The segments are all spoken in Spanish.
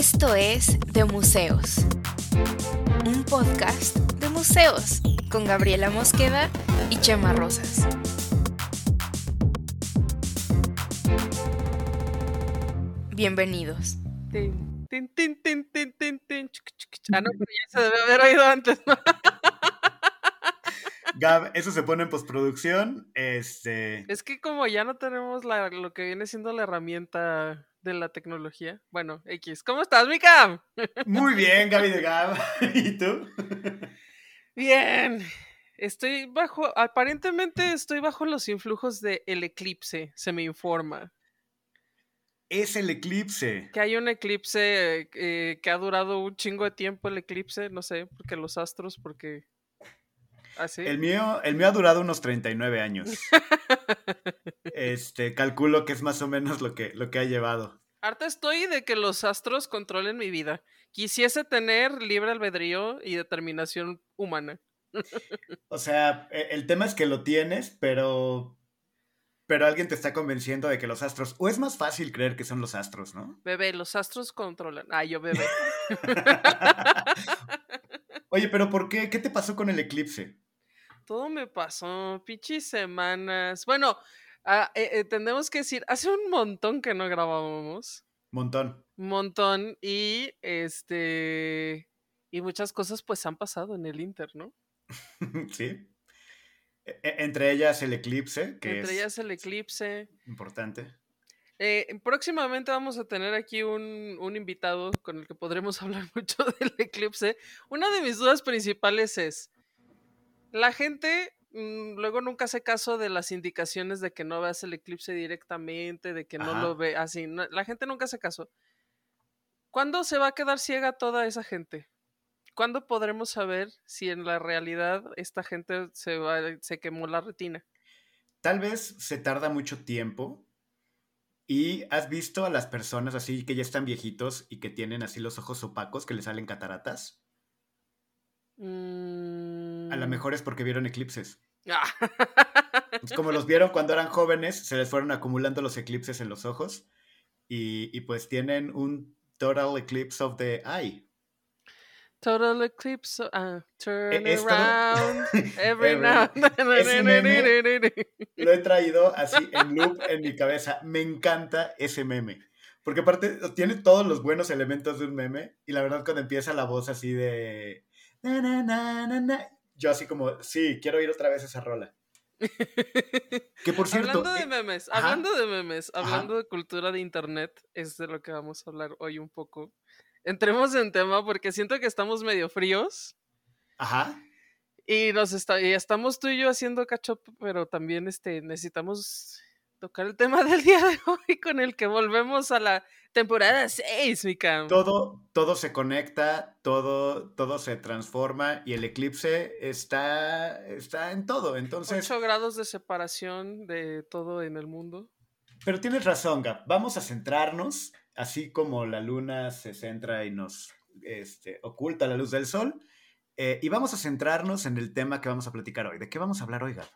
Esto es De Museos, un podcast de museos con Gabriela Mosqueda y Chema Rosas. Bienvenidos. Tin, tin, tin, tin, tin, tin, tin, chuc, chuc, chuc. Ah, no, pero ya se debe haber oído antes, ¿no? Gab, eso se pone en postproducción. Este. Es que como ya no tenemos la, lo que viene siendo la herramienta de la tecnología. Bueno, X. ¿Cómo estás, Mika? Muy bien, Gaby de Gab. ¿Y tú? Bien. Estoy bajo, aparentemente estoy bajo los influjos del eclipse, se me informa. Es el eclipse. Que hay un eclipse eh, que ha durado un chingo de tiempo el eclipse, no sé, porque los astros, porque... Así. El mío, el mío ha durado unos 39 años. Este, calculo que es más o menos lo que, lo que ha llevado. Harta estoy de que los astros controlen mi vida. Quisiese tener libre albedrío y determinación humana. O sea, e- el tema es que lo tienes, pero. Pero alguien te está convenciendo de que los astros. O es más fácil creer que son los astros, ¿no? Bebé, los astros controlan. Ah, yo bebé. Oye, pero ¿por qué? ¿Qué te pasó con el eclipse? Todo me pasó, pinches semanas. Bueno, ah, eh, eh, tenemos que decir, hace un montón que no grabábamos. Montón. Montón. Y este. Y muchas cosas pues han pasado en el Inter, ¿no? sí. E- e- entre ellas el eclipse, que Entre es ellas el eclipse. importante. Eh, próximamente vamos a tener aquí un, un invitado con el que podremos hablar mucho del eclipse. Una de mis dudas principales es, la gente mm, luego nunca hace caso de las indicaciones de que no veas el eclipse directamente, de que no lo ve así. no- la gente nunca hace caso. ¿Cuándo se va a quedar ciega toda esa gente? ¿Cuándo podremos saber si en la realidad esta gente se, va, se quemó la retina? Tal vez se tarda mucho tiempo. Y has visto a las personas así que ya están viejitos y que tienen así los ojos opacos, que les salen cataratas. A lo mejor es porque vieron eclipses. Ah. Como los vieron cuando eran jóvenes, se les fueron acumulando los eclipses en los ojos. Y, y pues tienen un total eclipse of the eye. Total eclipse. ah, turn E, todo- around every Every- now and Lo he traído así en loop en mi cabeza. Me encanta ese meme. Porque aparte tiene todos los buenos elementos de un meme. Y la verdad cuando empieza la voz así de... na, na, na, na, na, yo así como, sí, quiero oír otra vez esa rola. Que por cierto... Hablando de eh, memes, ajá. hablando de memes, Ajá. hablando de cultura de internet, es de lo que vamos a hablar hoy un poco. Entremos en tema porque siento que estamos medio fríos Ajá. y nos está, y estamos tú y yo haciendo catch up, pero también este, necesitamos tocar el tema del día de hoy con el que volvemos a la temporada 6, Mika. Todo, todo se conecta, todo, todo se transforma y el eclipse está, está en todo. Entonces, 8 grados de separación de todo en el mundo. pero tienes razón, Gab. Vamos a centrarnos, así como la luna se centra y nos este, oculta la luz del sol. eh, y vamos a centrarnos en el tema que vamos a platicar hoy. ¿De qué vamos a hablar hoy, Gab?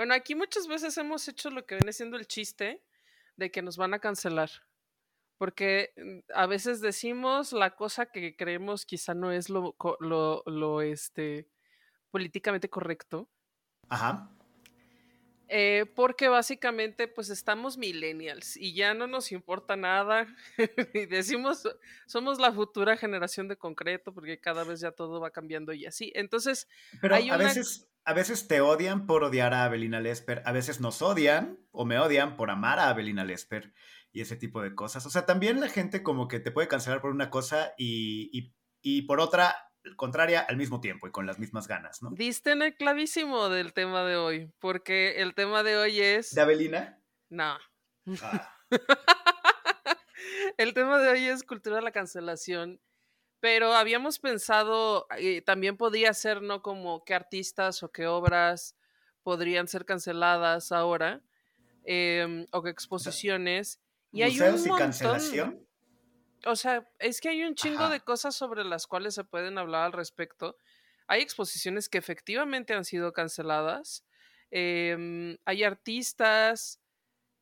Bueno, aquí muchas veces hemos hecho lo que viene siendo el chiste de que nos van a cancelar. Porque mm, a veces decimos la cosa que creemos quizá no es lo, lo, lo, este, políticamente correcto. Ajá. eh, porque básicamente pues estamos millennials y ya no nos importa nada. y decimos, somos la futura generación de concreto porque cada vez ya todo va cambiando y así. Entonces, Pero Hay a, una- veces, a veces te odian por odiar a Abelina Lesper, a veces nos odian o me odian por amar a Abelina Lesper y ese tipo de cosas. O sea, también la gente como que te puede cancelar por una cosa y, y- y por otra contraria al mismo tiempo y con las mismas ganas, ¿no? diste en el clavísimo del tema de hoy, porque el tema de hoy es... ¿De Abelina? No. Ah, El tema de hoy es cultura de la cancelación, pero habíamos pensado, eh, también podría ser, ¿no? Como qué artistas o qué obras podrían ser canceladas ahora, em, o qué exposiciones. Y hay un y montón, cancelación. o sea, es que hay un chingo Ajá. de cosas sobre las cuales se pueden hablar al respecto. Hay exposiciones que efectivamente han sido canceladas. em, hay artistas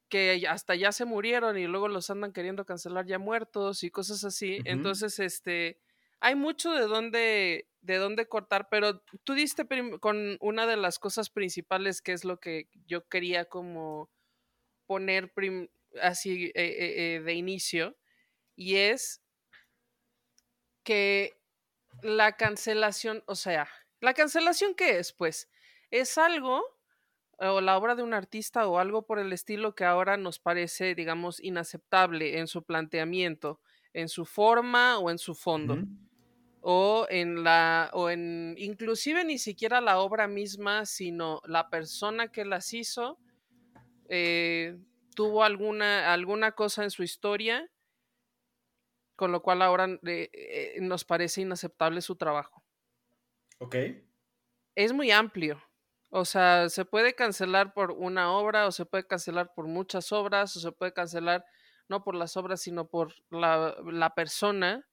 que hasta ya se murieron y luego los andan queriendo cancelar ya muertos y cosas así. Entonces, este, hay mucho de dónde, de dónde cortar, pero tú diste con una de las cosas principales que es lo que yo quería como poner así eh, eh, eh, de inicio, y es que la cancelación, o sea, ¿la cancelación qué es? Pues es algo o la obra de un artista o algo por el estilo que ahora nos parece, digamos, inaceptable en su planteamiento, en su forma o en su fondo. O en la, o en, inclusive ni siquiera la obra misma, sino la persona que las hizo, eh, tuvo alguna, alguna cosa en su historia, con lo cual ahora eh, eh, nos parece inaceptable su trabajo Ok. es muy amplio. O sea, se puede cancelar por una obra o se puede cancelar por muchas obras o se puede cancelar no por las obras, sino por la, la persona,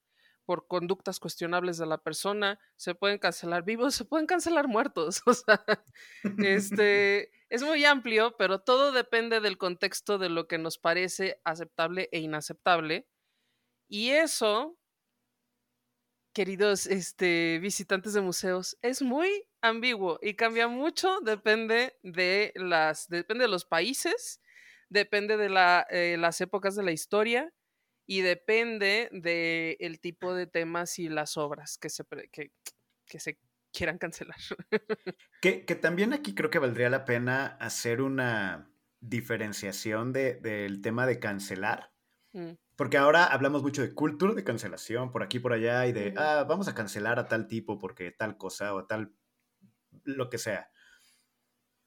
por conductas cuestionables de la persona. Se pueden cancelar vivos, se pueden cancelar muertos. O sea, este es muy amplio, pero todo depende del contexto de lo que nos parece aceptable e inaceptable. Y eso, queridos este, visitantes de museos, es muy ambiguo y cambia mucho, depende de las, depende de los países, depende de la, eh, las épocas de la historia y depende del tipo de temas y las obras que se, que, que se quieran cancelar. Que, que también aquí creo que valdría la pena hacer una diferenciación de- del tema de cancelar. Mm, Porque ahora hablamos mucho de cultura de cancelación por aquí y por allá y de, ah, vamos a cancelar a tal tipo porque tal cosa o tal, lo que sea.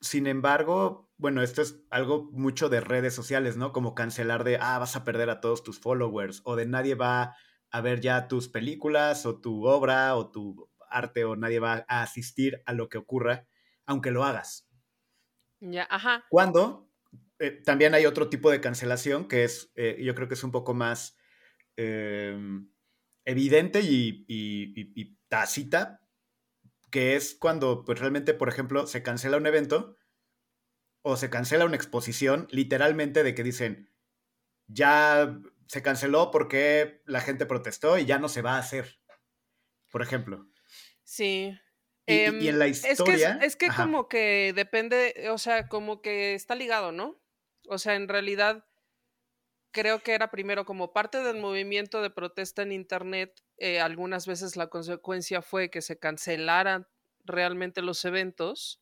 Sin embargo, bueno, esto es algo mucho de redes sociales, ¿no? Como cancelar de, ah, vas a perder a todos tus followers o de nadie va a ver ya tus películas o tu obra o tu arte o nadie va a asistir a lo que ocurra, aunque lo hagas. Ya, ajá. Cuando eh, también hay otro tipo de cancelación que es, eh, yo creo que es un poco más eh, evidente y, y- y- y tácita, que es cuando pues realmente, por ejemplo, se cancela un evento o se cancela una exposición, literalmente de que dicen, ya se canceló porque la gente protestó y ya no se va a hacer, por ejemplo. Sí. Y, Em, en la es que, es- historia... es, que como que depende, o sea, como que está ligado, ¿no? O sea, en realidad creo que era primero como parte del movimiento de protesta en Internet, eh, algunas veces la consecuencia fue que se cancelaran realmente los eventos,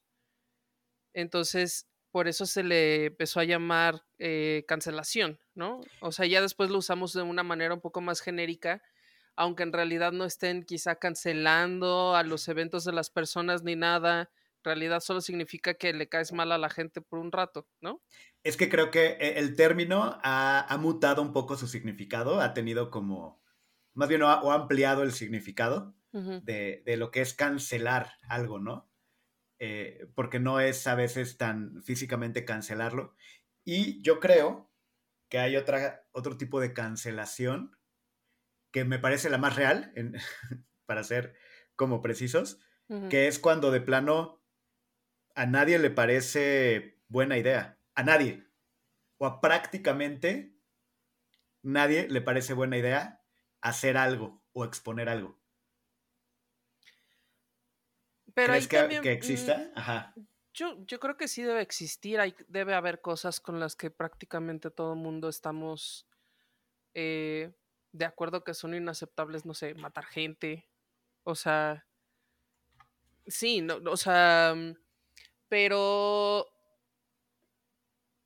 entonces por eso se le empezó a llamar eh, cancelación, ¿no? O sea, ya después lo usamos de una manera un poco más genérica, aunque en realidad no estén quizá cancelando a los eventos de las personas ni nada, en realidad solo significa que le caes mal a la gente por un rato, ¿no? Es que creo que eh, el término ha, ha mutado un poco su significado, ha tenido como, más bien, o ha, o ha ampliado el significado de, de lo que es cancelar algo, ¿no? Eh, porque no es a veces tan físicamente cancelarlo. Y yo creo que hay otra, otro tipo de cancelación que me parece la más real, en- para ser como precisos, que es cuando de plano a nadie le parece buena idea. A nadie. O a prácticamente nadie le parece buena idea hacer algo o exponer algo. Pero ahí ¿Crees que, también, que mm, exista? Ajá. Yo, yo creo que sí debe existir, hay, debe haber cosas con las que prácticamente todo el mundo estamos eh, de acuerdo que son inaceptables, no sé, matar gente, o sea, sí, no, o sea, mm, pero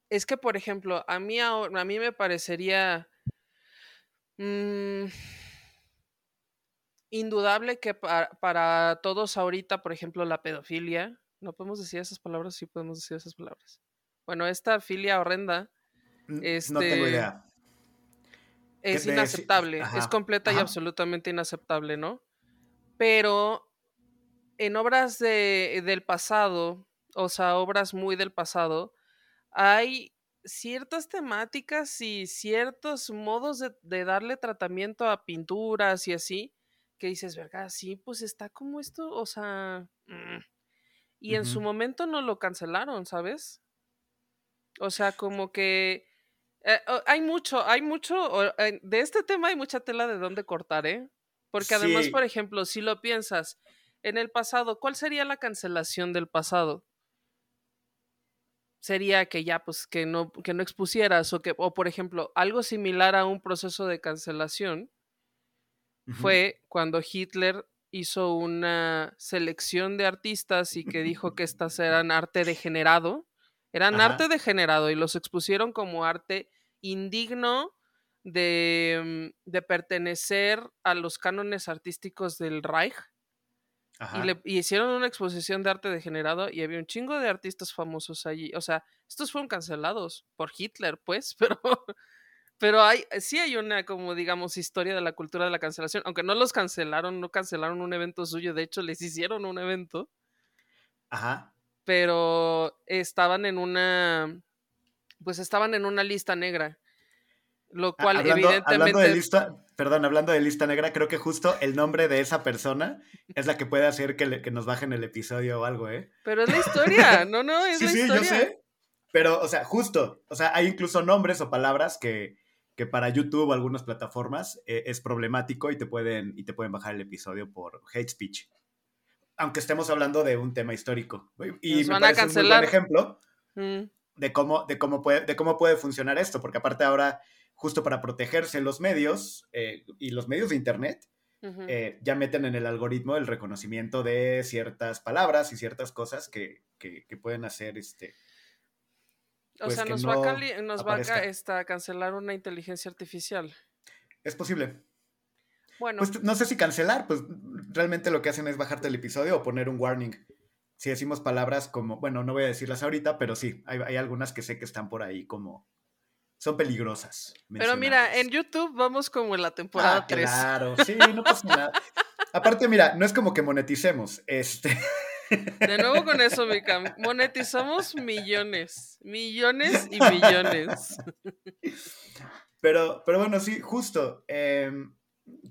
es que, por ejemplo, a mí, a mí me parecería mm, indudable que pa- para todos ahorita, por ejemplo, la pedofilia, no podemos decir esas palabras, sí podemos decir esas palabras. Bueno, esta filia horrenda N- No tengo este, idea. es inaceptable, es ajá, completa y absolutamente inaceptable, ¿no? Pero en obras de, del pasado, o sea, obras muy del pasado, hay ciertas temáticas y ciertos modos de, de darle tratamiento a pinturas y así, que dices, verga, sí, pues está como esto, o sea... mm". Y en su momento no lo cancelaron, ¿sabes? O sea, como que Eh, hay mucho, hay mucho, de este tema hay mucha tela de dónde cortar, ¿eh? Porque además, por ejemplo, si lo piensas, en el pasado, ¿cuál sería la cancelación del pasado? Sería que ya, pues, que no, que no expusieras, o que, o por ejemplo, algo similar a un proceso de cancelación fue cuando Hitler hizo una selección de artistas y que dijo que estas eran arte degenerado. Eran arte degenerado y los expusieron como arte indigno de, mm, de pertenecer a los cánones artísticos del Reich. Y, le, hicieron una exposición de arte degenerado y había un chingo de artistas famosos allí. O sea, estos fueron cancelados por Hitler, pues, pero, pero hay, sí hay una, como digamos, historia de la cultura de la cancelación. Aunque no los cancelaron, no cancelaron un evento suyo, de hecho les hicieron un evento. Ajá. Pero estaban en una, pues estaban en una lista negra. Lo cual, evidentemente. Hablando de lista, perdón, hablando de lista negra, creo que justo el nombre de esa persona es la que puede hacer que, nos bajen el episodio o algo, ¿eh? Pero es la historia, no, no, es sí, la sí, historia. Sí, yo sé. Pero, o sea, justo, o sea, hay incluso nombres o palabras que, que para YouTube o algunas plataformas eh, es problemático y te, pueden, y te pueden bajar el episodio por hate speech. Aunque estemos hablando de un tema histórico. Y nos van a cancelar. un buen ejemplo. Mm de cómo, de cómo, puede, de cómo puede funcionar esto, porque aparte ahora, justo para protegerse los medios eh, y los medios de Internet, eh, ya meten en el algoritmo el reconocimiento de ciertas palabras y ciertas cosas que, pueden hacer este... o pues, sea, nos va, a, nos va a cancelar una inteligencia artificial. Es posible. Bueno. Pues no sé si cancelar, pues realmente lo que hacen es bajarte el episodio o poner un warning si decimos palabras como, bueno, no voy a decirlas ahorita, pero sí, hay, algunas que sé que están por ahí como, son peligrosas. Pero mira, en YouTube vamos como en la temporada ah, 3. Claro, sí, no pasa nada. Aparte, mira, no es como que moneticemos, este... De nuevo con eso, Mika. Monetizamos millones, millones y millones. Pero, pero bueno, sí, justo. Em,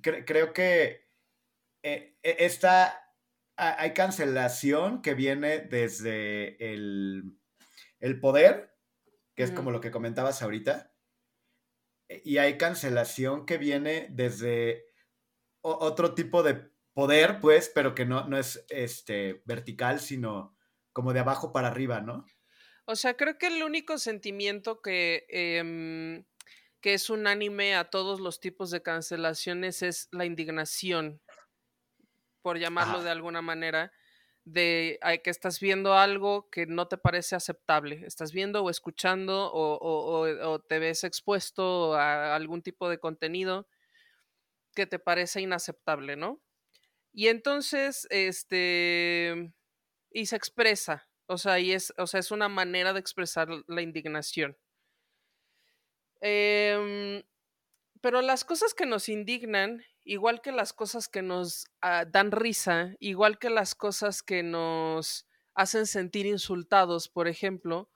creo que eh, e, esta hay cancelación que viene desde el, poder, que es como lo que comentabas ahorita, e, y hay cancelación que viene desde otro tipo de poder, pues, pero que no, no es este, vertical, sino como de abajo para arriba, ¿no? O sea, creo que el único sentimiento que, em, que es unánime a todos los tipos de cancelaciones es la indignación por llamarlo de alguna manera, de que estás viendo algo que no te parece aceptable. Estás viendo o escuchando o, te ves expuesto a algún tipo de contenido que te parece inaceptable, ¿no? Y entonces, este, y se expresa, o sea, y es, o sea, es una manera de expresar la indignación. Em, pero las cosas que nos indignan igual que las cosas que nos ah, dan risa, igual que las cosas que nos hacen sentir insultados, por ejemplo,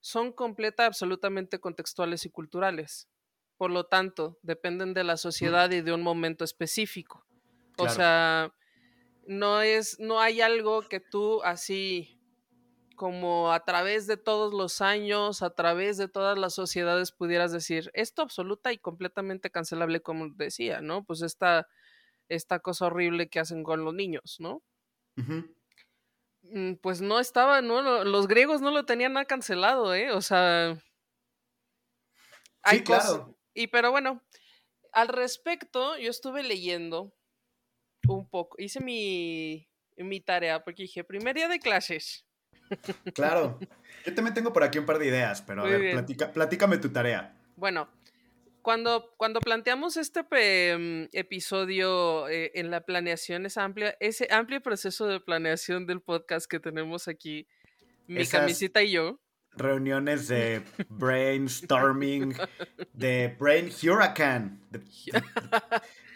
son completa, absolutamente contextuales y culturales. Por lo tanto, dependen de la sociedad y de un momento específico. O sea, no es, no hay algo que tú así como a través de todos los años, a través de todas las sociedades pudieras decir, esto absoluta y completamente cancelable, como decía, ¿no? Pues esta, esta cosa horrible que hacen con los niños, ¿no? Mm, pues no estaba, no, los griegos no lo tenían nada cancelado, ¿eh? O sea... Hay sí, claro. Y pero bueno, al respecto, yo estuve leyendo un poco, hice mi, mi tarea porque dije, primer día de clases Claro. Yo también tengo por aquí un par de ideas, pero a ver, platícame tu tarea. Bueno, cuando, cuando planteamos este mm, episodio eh, en la planeación, esa amplia, ese amplio proceso de planeación del podcast que tenemos aquí, mi camisita y yo. Reuniones de brainstorming, de brain hurricane.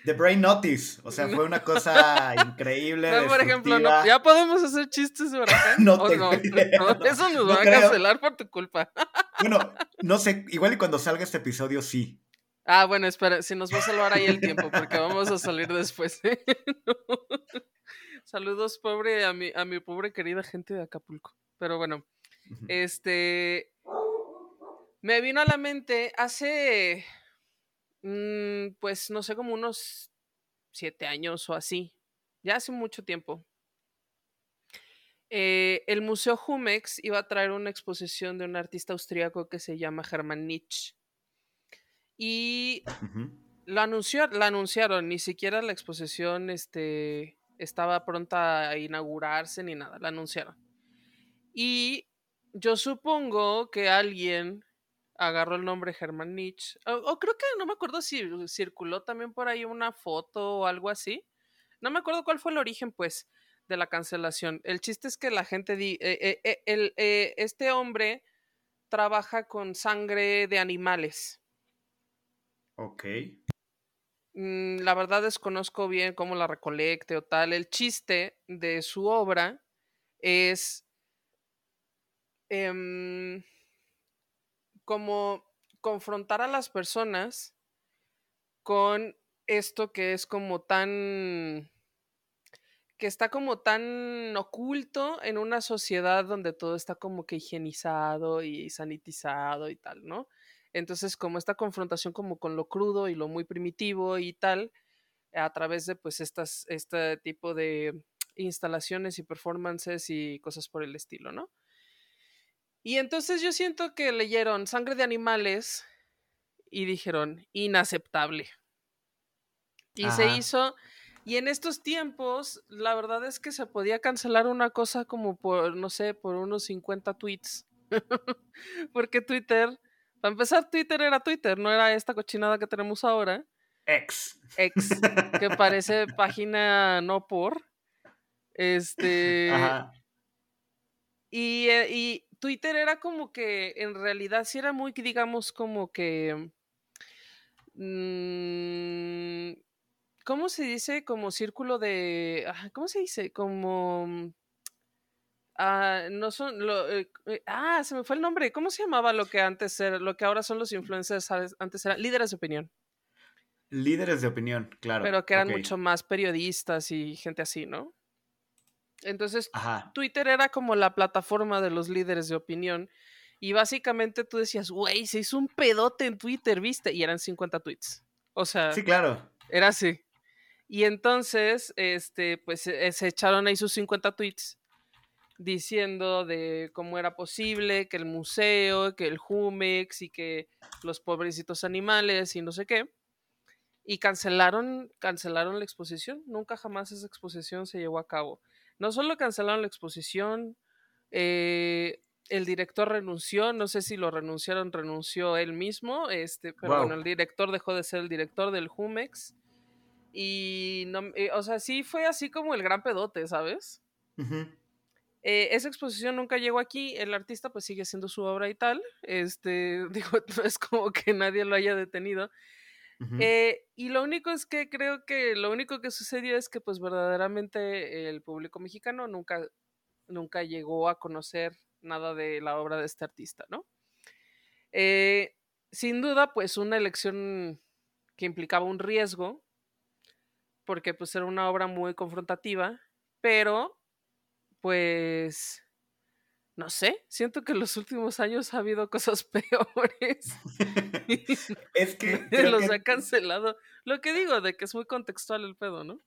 The Brain Notice. O sea, fue una cosa increíble. por ejemplo, ya podemos hacer chistes de huracán. no, no, eso nos va a cancelar por tu culpa. bueno, no sé, igual y cuando salga este episodio, sí. Ah, bueno, espera, si nos va a salvar ahí el tiempo, porque vamos a salir después. ¿eh? Saludos, pobre, a mi, a mi pobre querida gente de Acapulco. Pero bueno, este. Me vino a la mente hace, mm, pues no sé, como unos siete años o así, ya hace mucho tiempo. Eh, el Museo Jumex iba a traer una exposición de un artista austríaco que se llama Hermann Nietzsche. Y lo anunció, la anunciaron, ni siquiera la exposición este, estaba pronta a inaugurarse ni nada, la anunciaron. Y yo supongo que alguien agarró el nombre Hermann Nietzsche, o, creo que no me acuerdo si circuló también por ahí una foto o algo así. No me acuerdo cuál fue el origen, pues, de la cancelación. El chiste es que la gente, di, eh, eh, eh, este hombre trabaja con sangre de animales. Ok. Mm, la verdad desconozco bien cómo la recolecte o tal. El chiste de su obra es em, como confrontar a las personas con esto que es como tan que está como tan oculto en una sociedad donde todo está como que higienizado y sanitizado y tal, ¿no? Entonces, como esta confrontación como con lo crudo y lo muy primitivo y tal, a través de pues estas, este tipo de instalaciones y performances y cosas por el estilo, ¿no? Y entonces yo siento que leyeron Sangre de Animales y dijeron, inaceptable. Y se hizo, y en estos tiempos, la verdad es que se podía cancelar una cosa como por, no sé, por unos 50 tweets. Porque Twitter para empezar, Twitter era Twitter, no era esta cochinada que tenemos ahora. Ex. Ex, que parece página no por. Este. Ajá. Y, eh, y, Twitter era como que, en realidad, sí era muy, digamos, como que. Mmm, ¿Cómo se dice? Como círculo de. ¿Cómo se dice? Como Ah, no son. Lo, eh, eh, ah, se me fue el nombre. ¿Cómo se llamaba lo que antes era, lo que ahora son los influencers? Antes eran líderes de opinión. Líderes de opinión, claro. Pero que eran mucho más periodistas y gente así, ¿no? Entonces, Twitter era como la plataforma de los líderes de opinión. Y básicamente tú decías, güey, se hizo un pedote en Twitter, ¿viste? Y eran 50 tweets. O sea. Sí, claro. Era así. Y entonces, este, pues se, se echaron ahí sus 50 tweets diciendo de cómo era posible que el museo, que el Jumex y que los pobrecitos animales y no sé qué. Y cancelaron, cancelaron la exposición. Nunca jamás esa exposición se llevó a cabo. No solo cancelaron la exposición, eh, el director renunció, no sé si lo renunciaron, renunció él mismo, este, pero bueno, el director dejó de ser el director del Jumex. Y, no, eh, o sea, sí fue así como el gran pedote, ¿sabes? Eh, esa exposición nunca llegó aquí, el artista pues sigue haciendo su obra y tal, este, digo, no es como que nadie lo haya detenido. Eh, y lo único es que creo que lo único que sucedió es que pues verdaderamente el público mexicano nunca, nunca llegó a conocer nada de la obra de este artista, ¿no? Eh, sin duda, pues una elección que implicaba un riesgo, porque pues era una obra muy confrontativa, pero pues, no sé, siento que en los últimos años ha habido cosas peores. es que... los ha cancelado. Lo que digo, de que es muy contextual el pedo, ¿no?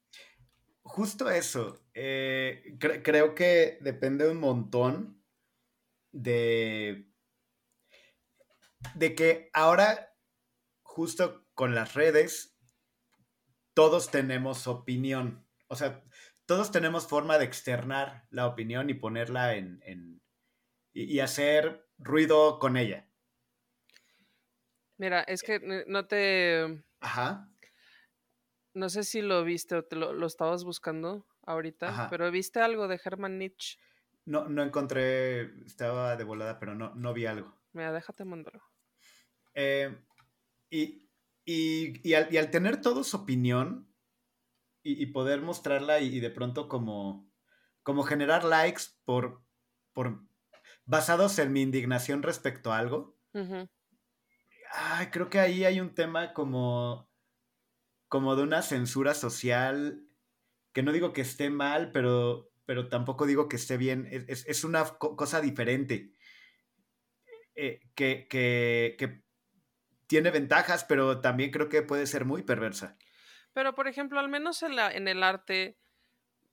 Justo eso. Eh, creo que depende un montón de... De que ahora, justo con las redes, todos tenemos opinión. O sea, todos tenemos forma de externar la opinión y ponerla en, y, hacer ruido con ella. Mira, es que no te... Ajá. No sé si lo viste o te lo, estabas buscando ahorita, pero ¿viste algo de Hermann Nietzsche? No, no encontré, estaba de volada, pero no, no vi algo. Mira, déjate mandarlo. Eh, y, y, al, y, al, tener todos opinión, y, poder mostrarla y, de pronto como, como generar likes por, por basados en mi indignación respecto a algo. Ay, creo que ahí hay un tema como, como de una censura social que no digo que esté mal, pero, pero tampoco digo que esté bien. Es, es una cosa diferente. eh, que, que, que tiene ventajas, pero también creo que puede ser muy perversa. Pero, por ejemplo, al menos en, la, en el arte,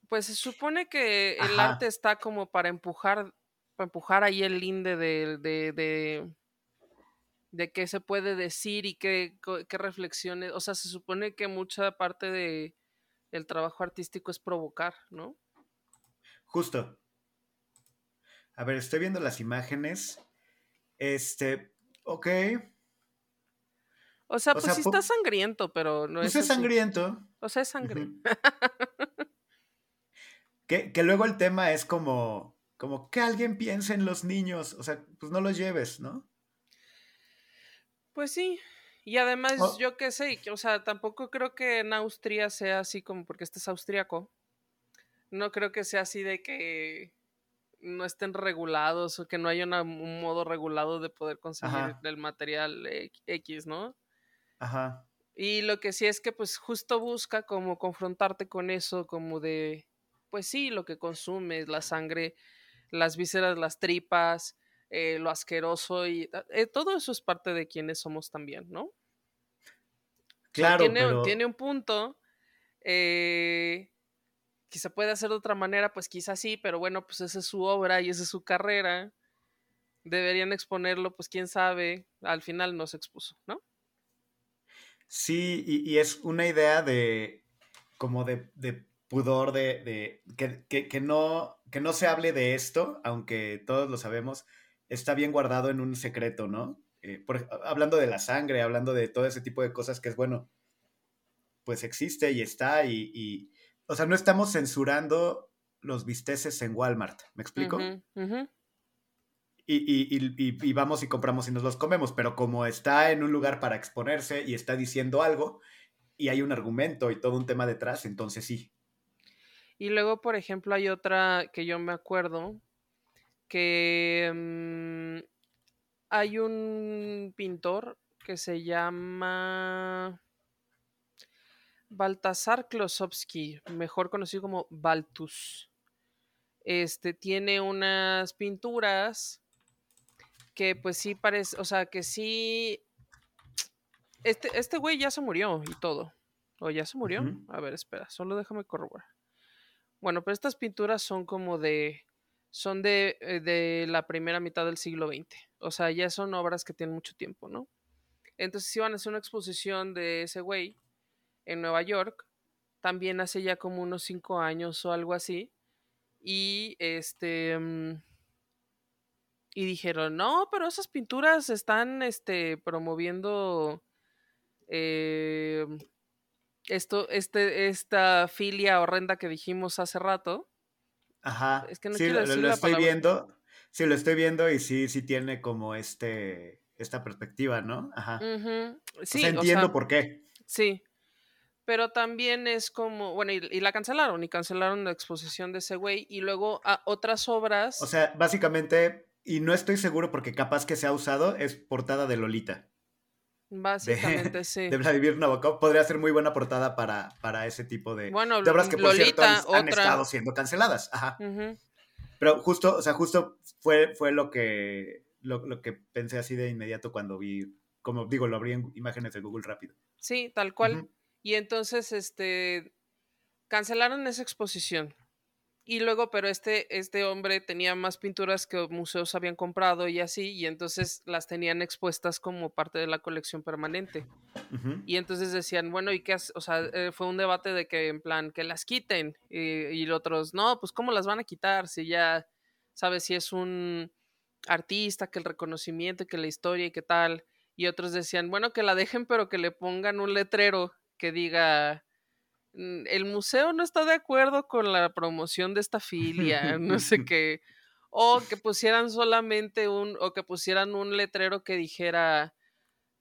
pues se supone que el arte está como para empujar, para empujar ahí el linde de, de, de, de qué se puede decir y qué, qué, reflexiones. O sea, se supone que mucha parte de, del trabajo artístico es provocar, ¿no? Justo. A ver, estoy viendo las imágenes. Este, ok. O sea, pues sí está sangriento, pero no pues es. es sangriento. O sea, es sangre. que, que, luego el tema es como, como que alguien piense en los niños. O sea, pues no los lleves, ¿no? Pues sí. Y además, yo qué sé, o sea, tampoco creo que en Austria sea así como porque este es austriaco. No creo que sea así de que no estén regulados o que no haya un modo regulado de poder conseguir el material X, ¿no? Ajá. Y lo que sí es que pues justo busca como confrontarte con eso, como de, pues sí, lo que consumes, la sangre, las vísceras, las tripas, eh, lo asqueroso y ah, eh, todo eso es parte de quienes somos también, ¿no? Claro. tiene, tiene, un punto. Eh, quizá puede hacer de otra manera, pues quizá sí, pero bueno, pues esa es su obra y esa es su carrera. Deberían exponerlo, pues quién sabe. Al final no se expuso, ¿no? Sí, y, es una idea de como de, pudor, de, que, no, que no se hable de esto, aunque todos lo sabemos, está bien guardado en un secreto, ¿no? Eh, hablando de la sangre, hablando de todo ese tipo de cosas que es bueno, pues existe y está y, o sea, no estamos censurando los bisteces en Walmart, ¿me explico? y, vamos y compramos y nos los comemos, pero como está en un lugar para exponerse y está diciendo algo y hay un argumento y todo un tema detrás, entonces sí. Y luego, por ejemplo, hay otra que yo me acuerdo que mm, hay un pintor que se llama Baltasar Klosowski, mejor conocido como Baltus. Este tiene unas pinturas que pues sí parece, o sea, que sí... Este, este güey ya se murió y todo. ¿O ya se murió? A ver, espera, solo déjame corroborar. Bueno, pero estas pinturas son como de... Son de, eh, de la primera mitad del siglo XX. O sea, ya son obras que tienen mucho tiempo, ¿no? Entonces iban a hacer una exposición de ese güey en Nueva York. También hace ya como unos cinco años o algo así. Y este... Mm, y dijeron, no, pero esas pinturas están este, promoviendo eh, esto, este, esta filia horrenda que dijimos hace rato. Ajá. Es que no sí, quiero lo, lo estoy viendo. Sí, lo estoy viendo y sí, sí tiene como este, esta perspectiva, ¿no? Ajá. Sí, entiendo por qué. Sí. Pero también es como, bueno, y, y, la cancelaron, y cancelaron la exposición de ese güey, y luego a otras obras. O sea, básicamente y no estoy seguro porque capaz que se ha usado, es portada de Lolita. Básicamente, sí. De Vladimir Nabokov podría ser muy buena portada para, para ese tipo de, obras que, por cierto, han, estado siendo canceladas. Ajá. Pero justo, o sea, justo fue, fue lo que lo, lo, que pensé así de inmediato cuando vi, como digo, lo abrí en imágenes de Google rápido. Sí, tal cual. Y entonces, este, cancelaron esa exposición. Y luego, pero este, este hombre tenía más pinturas que museos habían comprado y así, y entonces las tenían expuestas como parte de la colección permanente. Y entonces decían, bueno, ¿y qué? O sea, eh, fue un debate de que, en plan, que las quiten. Y, y otros, no, pues ¿cómo las van a quitar? Si ya, ¿sabes? Si es un artista, que el reconocimiento, que la historia y qué tal. Y otros decían, bueno, que la dejen, pero que le pongan un letrero que diga el museo no está de acuerdo con la promoción de esta filia, no sé qué, o que pusieran solamente un, o que pusieran un letrero que dijera,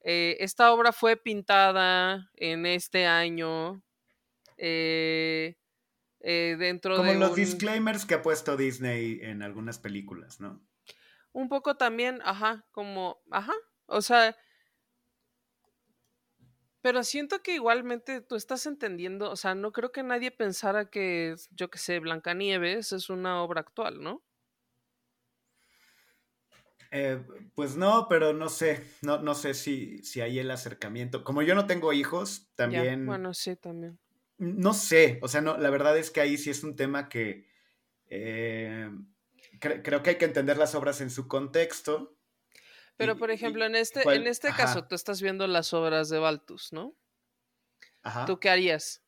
eh, esta obra fue pintada en este año, eh, eh, dentro Como de... los disclaimers que ha puesto Disney en algunas películas, ¿no? Un poco también, ajá, como, ajá, o sea, pero siento que igualmente tú estás entendiendo, o sea, no creo que nadie pensara que, yo que sé, Blancanieves es una obra actual, ¿no? Eh, pues no, pero no sé, no, no sé si, si hay el acercamiento. Como yo no tengo hijos, también... bueno, sí, también. No sé, o sea, no, la verdad es que ahí sí es un tema que eh, creo que hay que entender las obras en su contexto. Pero, por ejemplo, en este, en este caso, tú estás viendo las obras de Baltus, ¿no? Ajá. ¿Tú qué harías?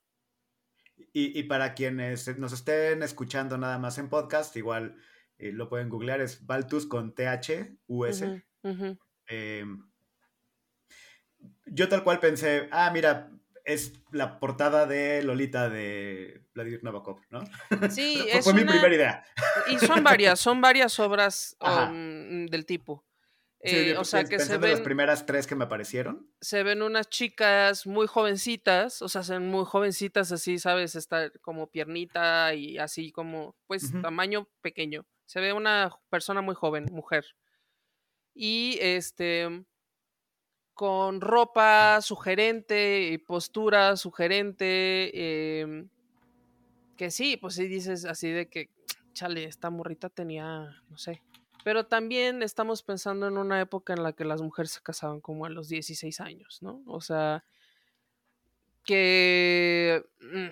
Y, para quienes nos estén escuchando nada más en podcast, igual eh, lo pueden googlear, es Baltus con T-H-U-S. Em, yo tal cual pensé, ah, mira, es la portada de Lolita de Vladimir Nabokov, ¿no? Sí, fue, fue mi primera idea. Y son varias, son varias obras um, del tipo. Eh, o sea, que se ven. las primeras tres que me aparecieron. Se ven unas chicas muy jovencitas, o sea, son muy jovencitas, así, ¿sabes? Está como piernita y así como, pues, tamaño pequeño. Se ve una persona muy joven, mujer. Y este. Con ropa sugerente y postura sugerente. Em, que sí, pues sí dices así de que, chale, esta morrita tenía, no sé, pero también estamos pensando en una época en la que las mujeres se casaban como a los 16 años, ¿no? O sea, que mm,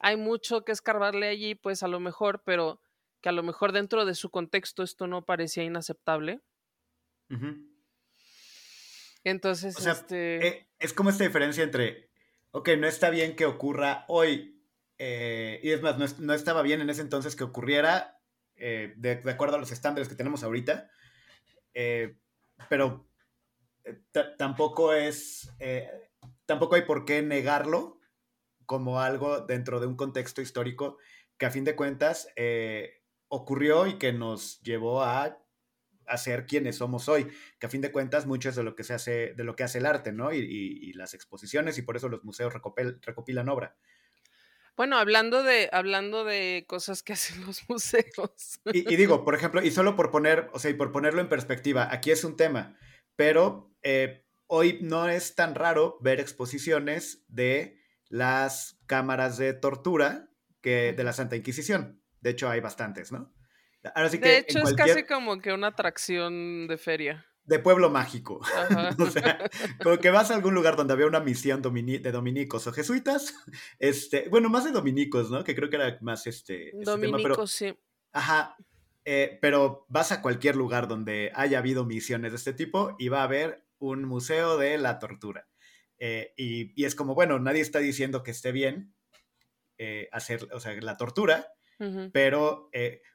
hay mucho que escarbarle allí, pues a lo mejor, pero que a lo mejor dentro de su contexto esto no parecía inaceptable. Entonces, este... Eh, es como esta diferencia entre, ok, no está bien que ocurra hoy, eh, y es más, no, no, estaba bien en ese entonces que ocurriera, eh, de, acuerdo a los estándares que tenemos ahorita, eh, pero eh, tampoco es, tampoco hay por qué negarlo como algo dentro de un contexto histórico que a fin de cuentas ocurrió y que nos llevó a, ser quienes somos hoy, que a fin de cuentas mucho es de lo que se hace, de lo que hace el arte, ¿no? Y, las exposiciones y por eso los museos recopilan obra. Bueno, hablando de, hablando de cosas que hacen los museos. Y, digo, por ejemplo, y solo por poner, o sea, y por ponerlo en perspectiva, aquí es un tema, pero eh, hoy no es tan raro ver exposiciones de las cámaras de tortura que de la Santa Inquisición. De hecho, hay bastantes, ¿no? Ahora sí que de hecho, es casi como que una atracción de feria de pueblo mágico. o sea, como que vas a algún lugar donde había una misión de dominicos o jesuitas, este, bueno, más de dominicos, ¿no? Que creo que era más este... Dominicos, sí. Ajá, eh, pero vas a cualquier lugar donde haya habido misiones de este tipo y va a haber un museo de la tortura. Eh, y, es como, bueno, nadie está diciendo que esté bien eh, hacer, o sea, la tortura, pero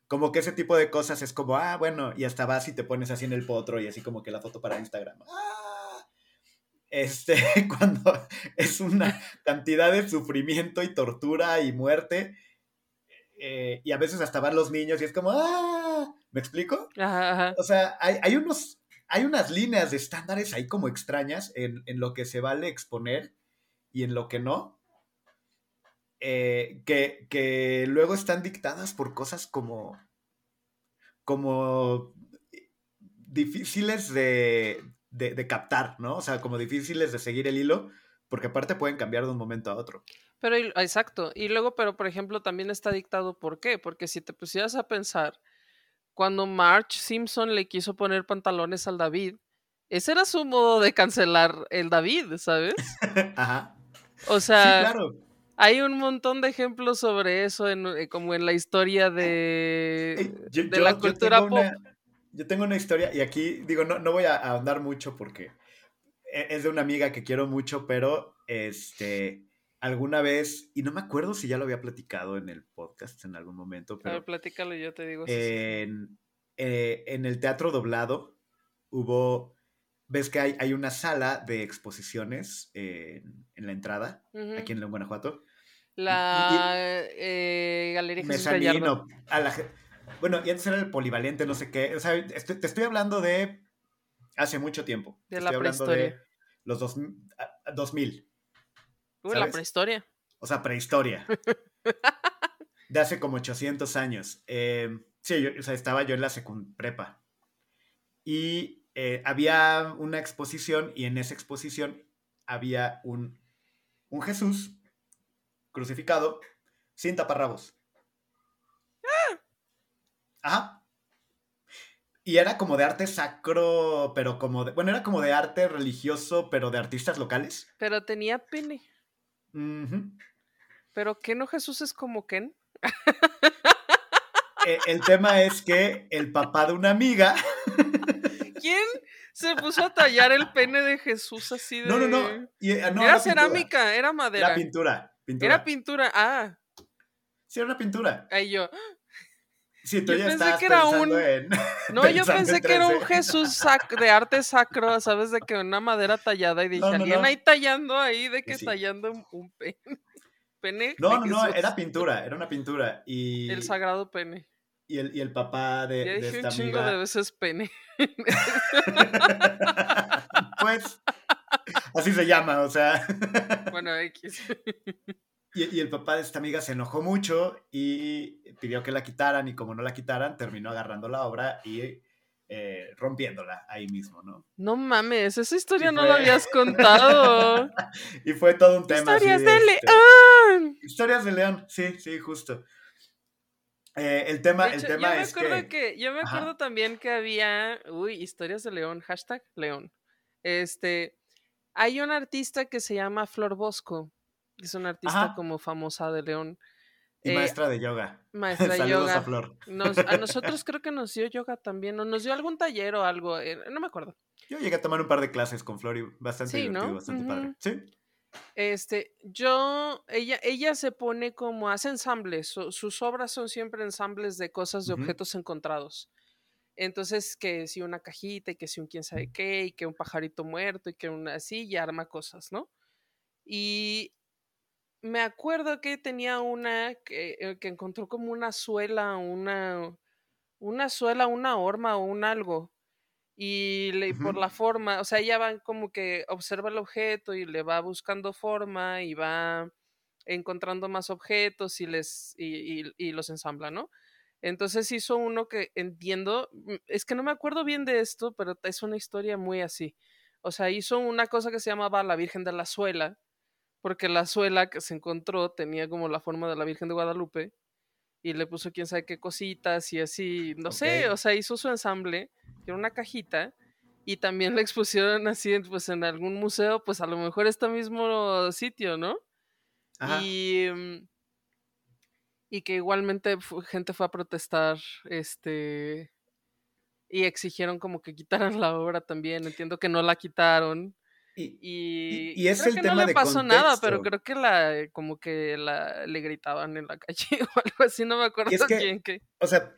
como que ese tipo de cosas es como, ah, bueno, y hasta vas y te pones así en el potro y así como que la foto para Instagram. ¡Ah! Este, cuando es una cantidad de sufrimiento y tortura y muerte, eh, y a veces hasta van los niños y es como, ¡ah! ¿Me explico? O sea, hay, unos, hay unas líneas de estándares ahí como extrañas en, en lo que se vale exponer y en lo que no. Eh, que, luego están dictadas por cosas como, como difíciles de, captar, ¿no? O sea, como difíciles de seguir el hilo, porque aparte pueden cambiar de un momento a otro. Pero, exacto. Y luego, pero por ejemplo, también está dictado por qué. Porque si te pusieras a pensar, cuando March Simpson le quiso poner pantalones al David, ese era su modo de cancelar el David, ¿sabes? Ajá. O sea, claro. Hay un montón de ejemplos sobre eso, en, eh, como en la historia de, de la cultura yo pop. yo tengo una historia, y aquí digo, no, no voy a ahondar mucho porque e, es de una amiga que quiero mucho, pero este, alguna vez, y no me acuerdo si ya lo había platicado en el podcast en algún momento, pero... A ver, platícalo, yo te digo. En, eh, en el teatro doblado hubo ves que hay, hay, una sala de exposiciones en, en la entrada, aquí en León, Guanajuato. La eh, Galería Jesús Gallardo. A la, bueno, y antes era el polivalente, no sé qué. O sea, te estoy hablando de hace mucho tiempo. De la prehistoria. De los dos, 2000. Uy, la prehistoria. O sea, prehistoria. de hace como 800 años. Eh, sí, yo, o sea, estaba yo en la secund prepa. Y eh, había una exposición y en esa exposición había un, un Jesús crucificado sin taparrabos. ¡Ah! Ajá. Y era como de arte sacro, pero como de, bueno, era como de arte religioso, pero de artistas locales. Pero tenía pene. ¿Pero qué no Jesús es como Ken? Eh, el tema es que el papá de una amiga. ¿Quién se puso a tallar el pene de Jesús así de.? No, no, no. y, eh, no, era pintura. cerámica, era madera. Era pintura. pintura. Era pintura. Ah, Sí, era una pintura. ahí yo. Sí, tú Yo ya pensé que era un- en. No, yo pensé en que era un 13. Jesús sac- de arte sacro, ¿sabes? De que una madera tallada y dije, No, no, alguien ahí tallando ahí, de que Sí. tallando un, pene. pene No, no, no, era pintura, era una pintura. Y, El sagrado pene. Y, el, y el papá de, Ya de dije esta un chingo amiga. de veces pene. pues, así se llama, o sea. Bueno, X. Y, y el papá de esta amiga se enojó mucho y pidió que la quitaran y como no la quitaran, terminó agarrando la obra y eh, rompiéndola ahí mismo, ¿no? No mames, esa historia no la habías contado. Y fue todo un tema. así Historias de este, León. Historias de León, sí, sí, justo. Eh, el tema, el tema yo me es acuerdo que... que... yo me Ajá. acuerdo también que había, uy, historias de León, hashtag León. Este, hay una artista que se llama Flor Bosco, que es una artista Ajá. como famosa de León, Y eh, maestra de yoga. maestra de Saludos yoga. a Flor. Nos- a nosotros creo que nos dio yoga también, o nos dio algún taller o algo, eh, no me acuerdo. Yo llegué a tomar un par de clases con Flor y bastante Sí, divertido, ¿no? bastante padre. Sí. Este, yo, ella, ella se pone como, hace ensambles, su- sus obras son siempre ensambles de cosas, de objetos encontrados. Entonces, que si una cajita y que si un quién sabe qué, y que un pajarito muerto y que una así, y arma cosas, ¿no? Y me acuerdo que tenía una que, eh, que encontró como una suela, una, una suela, una horma o un algo. Y le, por la forma, o sea, ella va como que observa el objeto y le va buscando forma y va encontrando más objetos y les y, y- y los ensambla, ¿no? Entonces hizo uno que entiendo, mm, es que no me acuerdo bien de esto, pero es una historia muy así. O sea, hizo una cosa que se llamaba la Virgen de la Suela, porque la suela que se encontró tenía como la forma de la Virgen de Guadalupe y le puso quién sabe qué cositas y así, no sé, o sea, hizo su ensamble, que era una cajita y también la expusieron así pues en algún museo, pues a lo mejor este mismo sitio, ¿no? Ajá. Y, mm, y que igualmente gente fue a protestar, este, y exigieron como que quitaran la obra también. Entiendo que no la quitaron. Y, Y, y es creo el que tema no le de pasó nada, pero creo que la, eh, como que la, le gritaban en la calle o algo así, no me acuerdo es que- quién que. o sea,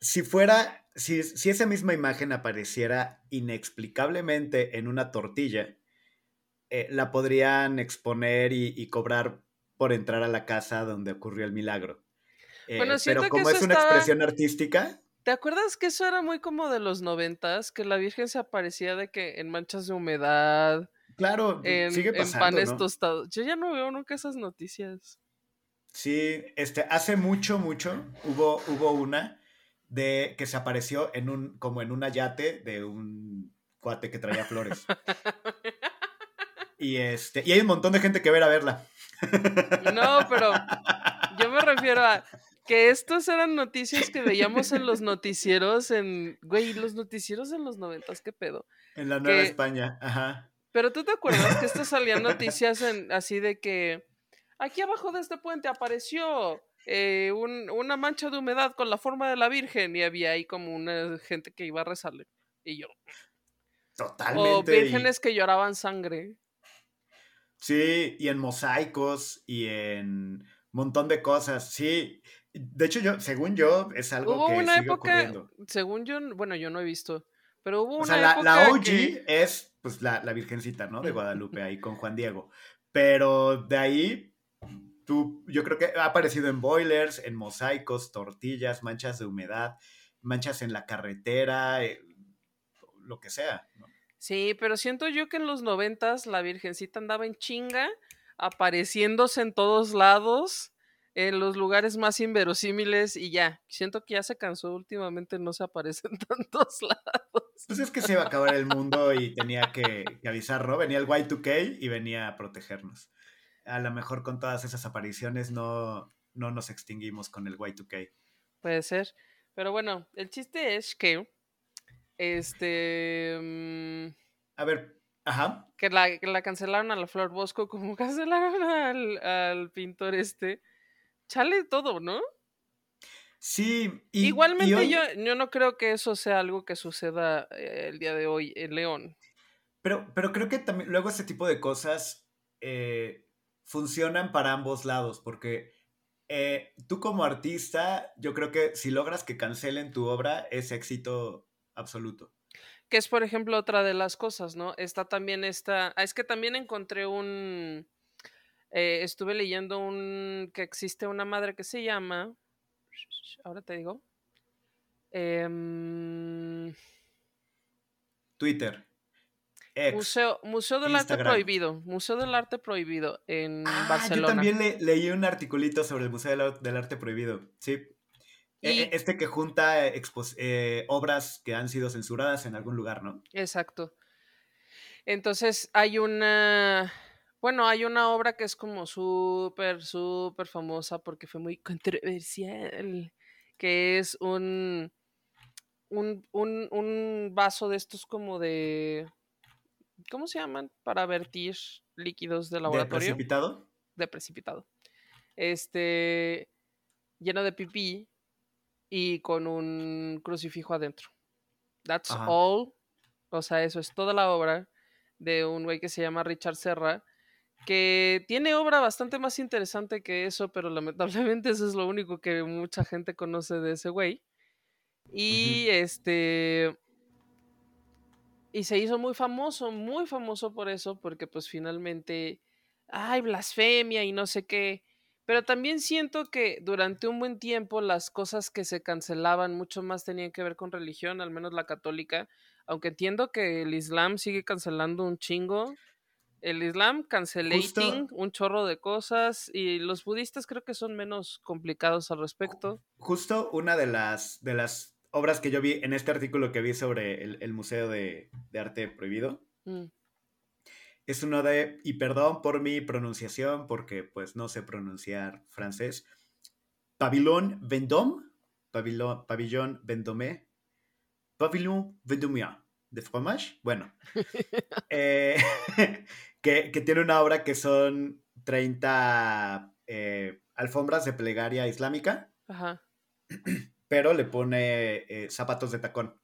si fuera, si, si esa misma imagen apareciera inexplicablemente en una tortilla, eh, la podrían exponer y, y cobrar por entrar a la casa donde ocurrió el milagro. Eh, Bueno, pero como es una estaba- expresión artística, ¿Te acuerdas que eso era muy como de los noventas? Que la Virgen se aparecía de que en manchas de humedad, claro, en, sigue en pasando, panes ¿no? tostados. Yo ya no veo nunca esas noticias. Sí, este, hace mucho, mucho hubo, hubo una de que se apareció en un, como en un yate de un cuate que traía flores. Y este, y hay un montón de gente que va a verla. No, pero yo me refiero a que estas eran noticias que veíamos en los noticieros en... Güey, los noticieros en los noventas, ¿qué pedo? En la Nueva Que- España, ajá. Pero tú te acuerdas que estas salían noticias en, así de que aquí abajo de este puente apareció eh, un- una mancha de humedad con la forma de la Virgen y había ahí como una gente que iba a rezarle. Y yo. Totalmente. O y- vírgenes que lloraban sangre. sí, y en mosaicos y en montón de cosas. Sí. De hecho, yo, según yo, es algo Hubo que una sigue época, ocurriendo. según yo, bueno, yo no he visto, pero hubo O una sea, la, la OG que- es pues la, la Virgencita, ¿no? De Guadalupe, ahí con Juan Diego. Pero de ahí, tú, yo creo que ha aparecido en boilers, en mosaicos, tortillas, manchas de humedad, manchas en la carretera, eh, lo que sea. ¿no? Sí, pero siento yo que en los noventas la Virgencita andaba en chinga, apareciéndose en todos lados, en los lugares más inverosímiles y ya. Siento que ya se cansó últimamente, no se aparece en tantos lados. Pues es que se iba a acabar el mundo y tenía que, que avisar, ¿no? Venía el Y2K y venía a protegernos. A lo mejor con todas esas apariciones no, no nos extinguimos con el Y2K. Puede ser. Pero bueno, el chiste es que Este. mm, A ver, ajá. que, la, que la cancelaron a la Flor Bosco, como cancelaron al, al pintor este. Chale todo, ¿no? Sí, y, y Igualmente hoy- yo, yo no creo que eso sea algo que suceda eh, el día de hoy en León. Pero, pero creo que también luego ese tipo de cosas eh, funcionan para ambos lados, porque eh, tú como artista, yo creo que si logras que cancelen tu obra, es éxito absoluto. Que es, por ejemplo, otra de las cosas, ¿no? Está también esta. ah, Es que también encontré un. Eh, estuve leyendo un. que existe una madre que se llama. Ahora te digo. em, Twitter. Ex. Museo, Museo del Arte. Prohibido. Museo del Arte Prohibido en Ah, Barcelona. yo también le- leí un articulito sobre el Museo del, Ar- del Arte Prohibido. Sí. E- Y- e- Este que junta expos- eh, obras que han sido censuradas en algún lugar, ¿no? Exacto. Entonces hay una, bueno, hay una obra que es como súper, súper famosa porque fue muy controversial, que es un, un, un, un vaso de estos como de, ¿cómo se llaman? Para vertir líquidos de De laboratorio, precipitado. de precipitado. Este, lleno de pipí y con un crucifijo adentro. That's Ajá. all. O sea, eso es toda la obra de un güey que se llama Richard Serra, que tiene obra bastante más interesante que eso, pero lamentablemente eso es lo único que mucha gente conoce de ese güey. Y este. Y se hizo muy famoso, muy famoso por eso, porque pues finalmente. Ay, blasfemia y no sé qué. Pero también siento que durante un buen tiempo las cosas que se cancelaban mucho más tenían que ver con religión, al menos la católica. Aunque entiendo que el Islam sigue cancelando un chingo. El Islam cancelating un chorro de cosas. Y los budistas creo que son menos complicados al respecto. Justo una de las, de las obras que yo vi en este artículo que vi sobre el, el Museo de, de Arte Prohibido Mm, es uno de, y perdón por mi pronunciación, porque pues no sé pronunciar francés, Pavillon Vendôme, Pavillon, Pavillon Vendôme, Pavillon Vendômien de fromage, bueno, eh, que, que tiene una obra que son 30 eh, alfombras de plegaria islámica, Ajá. pero le pone eh, zapatos de tacón.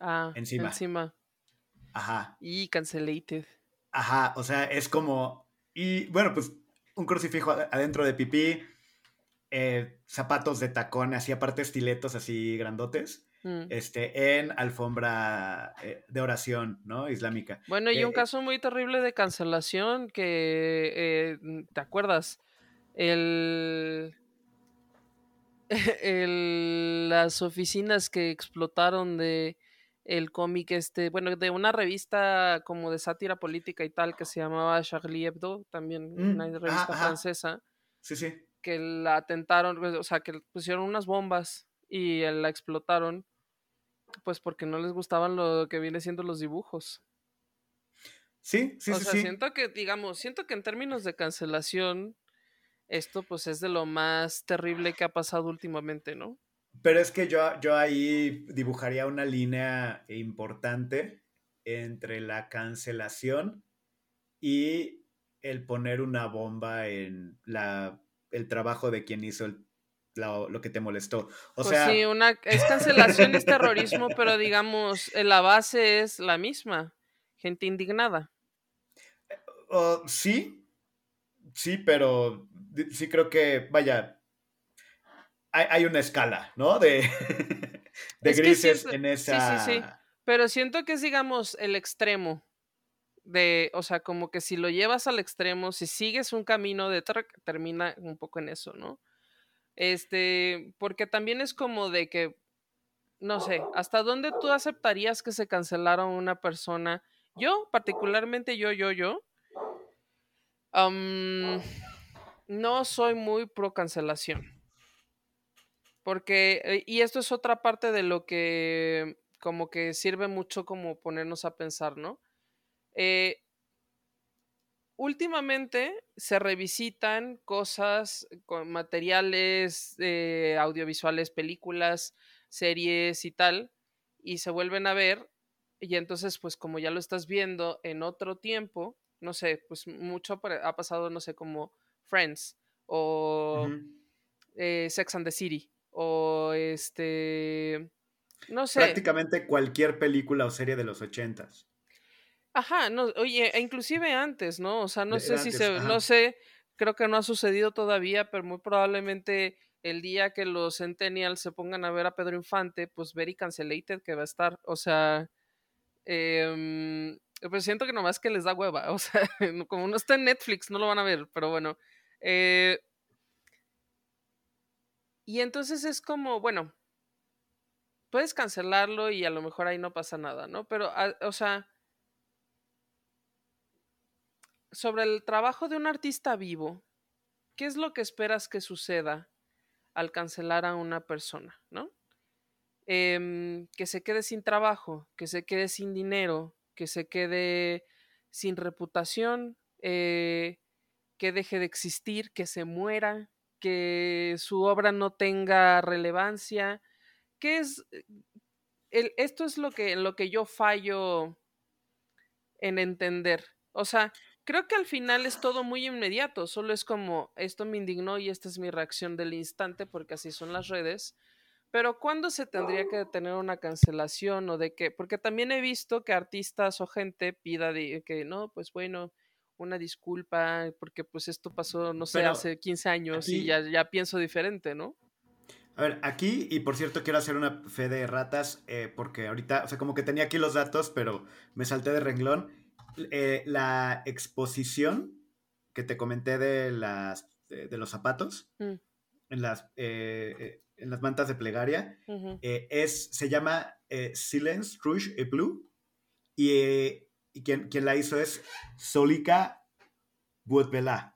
Ah, Encima. Encima. Ajá, Y cancelated. ajá, o sea, es como, y bueno, pues un crucifijo ad- adentro de pipí, zapatos de tacón, así aparte estiletos así grandotes, Mm. este, en alfombra eh, de oración, ¿no? Islámica. Bueno, y un Eh, caso muy terrible de cancelación que, eh, mm, ¿te acuerdas? El, el- las oficinas que explotaron de el cómic este, bueno, de una revista como de sátira política y tal que se llamaba Charlie Hebdo, también Mm, una revista francesa, Sí, sí. que la atentaron, o sea, que pusieron unas bombas y eh, la explotaron, pues porque no les gustaban lo que viene siendo los dibujos. Sí, sí, o sí, sea, sí. siento que, digamos, siento que en términos de cancelación, esto pues es de lo más terrible que ha pasado últimamente, ¿no? Pero es que yo, yo ahí dibujaría una línea importante entre la cancelación y el poner una bomba en la, el trabajo de quien hizo el- la- lo que te molestó. O pues sea, sí, una, es cancelación, es terrorismo, pero digamos, eh, la base es la misma. Gente indignada. oh, sí, sí, pero sí creo que, vaya, hay, hay una escala, ¿no? De, de Es que grises siento- en sí, sí, esa... sí. Pero siento que es, digamos, el extremo de, o sea, como que si lo llevas al extremo, si sigues un camino de termina un poco en eso, ¿no? Este, porque también es como de que, no sé, ¿hasta dónde tú aceptarías que se cancelara a una persona? Yo, particularmente yo, yo, yo, am, no soy muy pro cancelación. Porque, eh, y esto es otra parte de lo que como que sirve mucho como ponernos a pensar, ¿no? Eh, últimamente se revisitan cosas con materiales eh, audiovisuales, películas, series y tal, y se vuelven a ver y entonces pues como ya lo estás viendo en otro tiempo, no sé, pues mucho ha pasado, no sé, como Friends o eh, Sex and the City o este, no sé. Prácticamente cualquier película o serie de los ochentas. Ajá, no, oye, e inclusive antes, ¿no? O sea, no sé si se, no sé, creo que no ha sucedido todavía, pero muy probablemente el día que los Centennials se pongan a ver a Pedro Infante, pues Very Cancelated que va a estar, o sea, eh, pues siento que nomás que les da hueva, o sea, como no está en Netflix, no lo van a ver, pero bueno. Eh, y entonces es como, bueno, puedes cancelarlo y a lo mejor ahí no pasa nada, ¿no? Pero, ah, o sea, sobre el trabajo de un artista vivo, ¿qué es lo que esperas que suceda al cancelar a una persona, ¿no? Em, que se quede sin trabajo, que se quede sin dinero, que se quede sin reputación, eh, que deje de existir, que se muera, que su obra no tenga relevancia, que es esto es lo que, lo que yo fallo en entender. O sea, creo que al final es todo muy inmediato, solo es como esto me indignó y esta es mi reacción del instante porque así son las redes. Pero ¿cuándo se tendría que tener una cancelación o de qué? Porque también he visto que artistas o gente pida que no, pues bueno, una disculpa porque pues esto pasó, no sé, hace 15 años y ya, ya pienso diferente, ¿no? A ver, aquí, y por cierto, quiero hacer una fe de ratas, eh, porque ahorita, o sea, como que tenía aquí los datos, pero me salté de renglón. Eh, la exposición que te comenté de las de, los zapatos mm. en las eh, en las mantas de plegaria es se llama Silence Rouge et Blue y, y quien, quien, la hizo es Solika Boudbela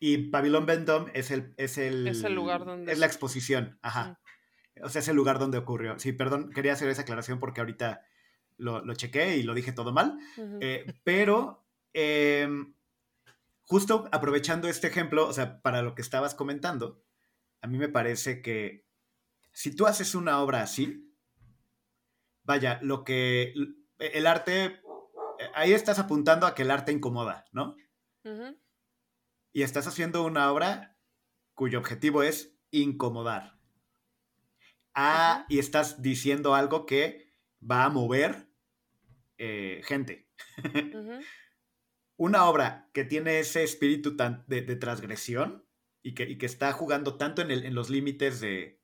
y Pavillon Vendôme es el es el, es el lugar donde es la exposición ajá. O sea es el lugar donde ocurrió. Sí perdón quería hacer esa aclaración porque ahorita lo, lo chequé y lo dije todo mal, eh, pero em, justo aprovechando este ejemplo, o sea, para lo que estabas comentando, a mí me parece que si tú haces una obra así, vaya, lo que el arte, ahí estás apuntando a que el arte incomoda, ¿no? Y estás haciendo una obra cuyo objetivo es incomodar. Ah, y estás diciendo algo que va a mover eh, gente. Una obra que tiene ese espíritu tan de, transgresión y que, que, está jugando tanto en, el, en los límites de...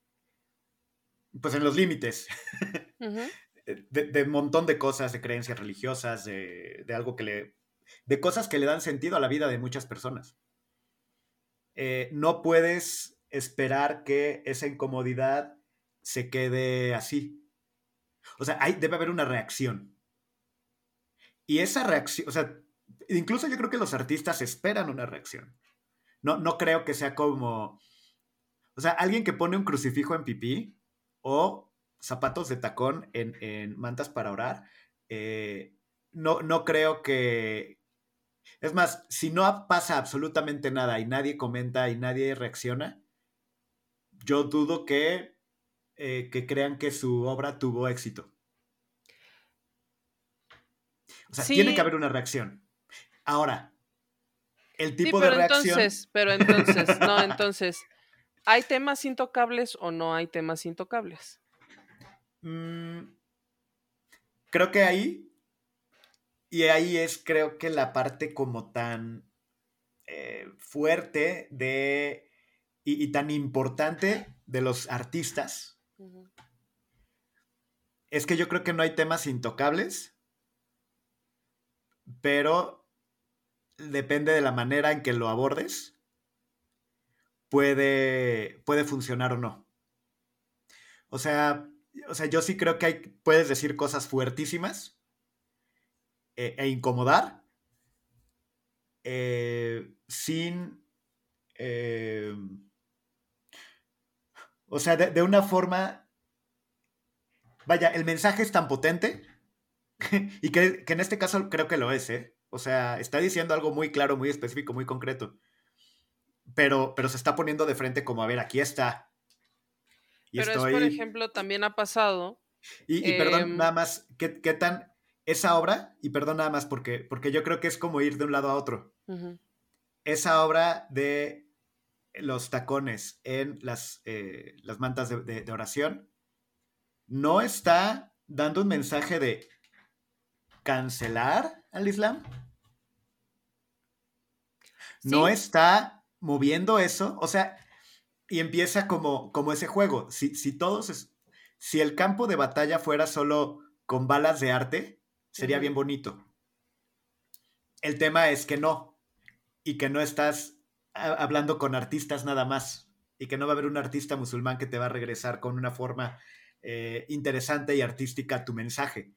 Pues en los límites. de, un montón de cosas, de creencias religiosas, de, algo que le... de cosas que le dan sentido a la vida de muchas personas. Eh, no puedes esperar que esa incomodidad se quede así. O sea, hay, debe haber una reacción. Y esa reacción, o sea, incluso yo creo que los artistas esperan una reacción. No, no creo que sea como, o sea, alguien que pone un crucifijo en pipí o zapatos de tacón en, mantas para orar, eh, no, no creo que... Es más, si no pasa absolutamente nada y nadie comenta y nadie reacciona, yo dudo que, eh, que crean que su obra tuvo éxito. O sea, tiene que haber una reacción. Ahora, el tipo de reacción. Entonces, pero entonces, no, entonces, ¿hay temas intocables o no hay temas intocables? Mm, creo que ahí. Y ahí es, creo que la parte como tan eh, fuerte de. Y, tan importante de los artistas. Es que yo creo que no hay temas intocables pero depende de la manera en que lo abordes, puede, puede funcionar o no. O sea, o sea, yo sí creo que hay, puedes decir cosas fuertísimas e, e incomodar eh, sin... Eh, o sea, de, una forma... Vaya, el mensaje es tan potente y que, en este caso creo que lo es, ¿eh? O sea, está diciendo algo muy claro, muy específico, muy concreto. Pero, pero se está poniendo de frente como, a ver, aquí está. pero es, por ejemplo, también ha pasado Y, perdón, nada em, más, ¿qué, tan esa obra, y perdón nada más porque, porque yo creo que es como ir de un lado a otro, esa obra de los tacones en las, eh, las mantas de, oración, no está dando un mensaje de cancelar al Islam. No está moviendo eso. O sea, y empieza como, como ese juego. Si, si todos, si el campo de batalla fuera solo con balas de arte, sería bien bonito. El tema es que no. Y que no estás hablando con artistas nada más y que no va a haber un artista musulmán que te va a regresar con una forma eh, interesante y artística tu mensaje.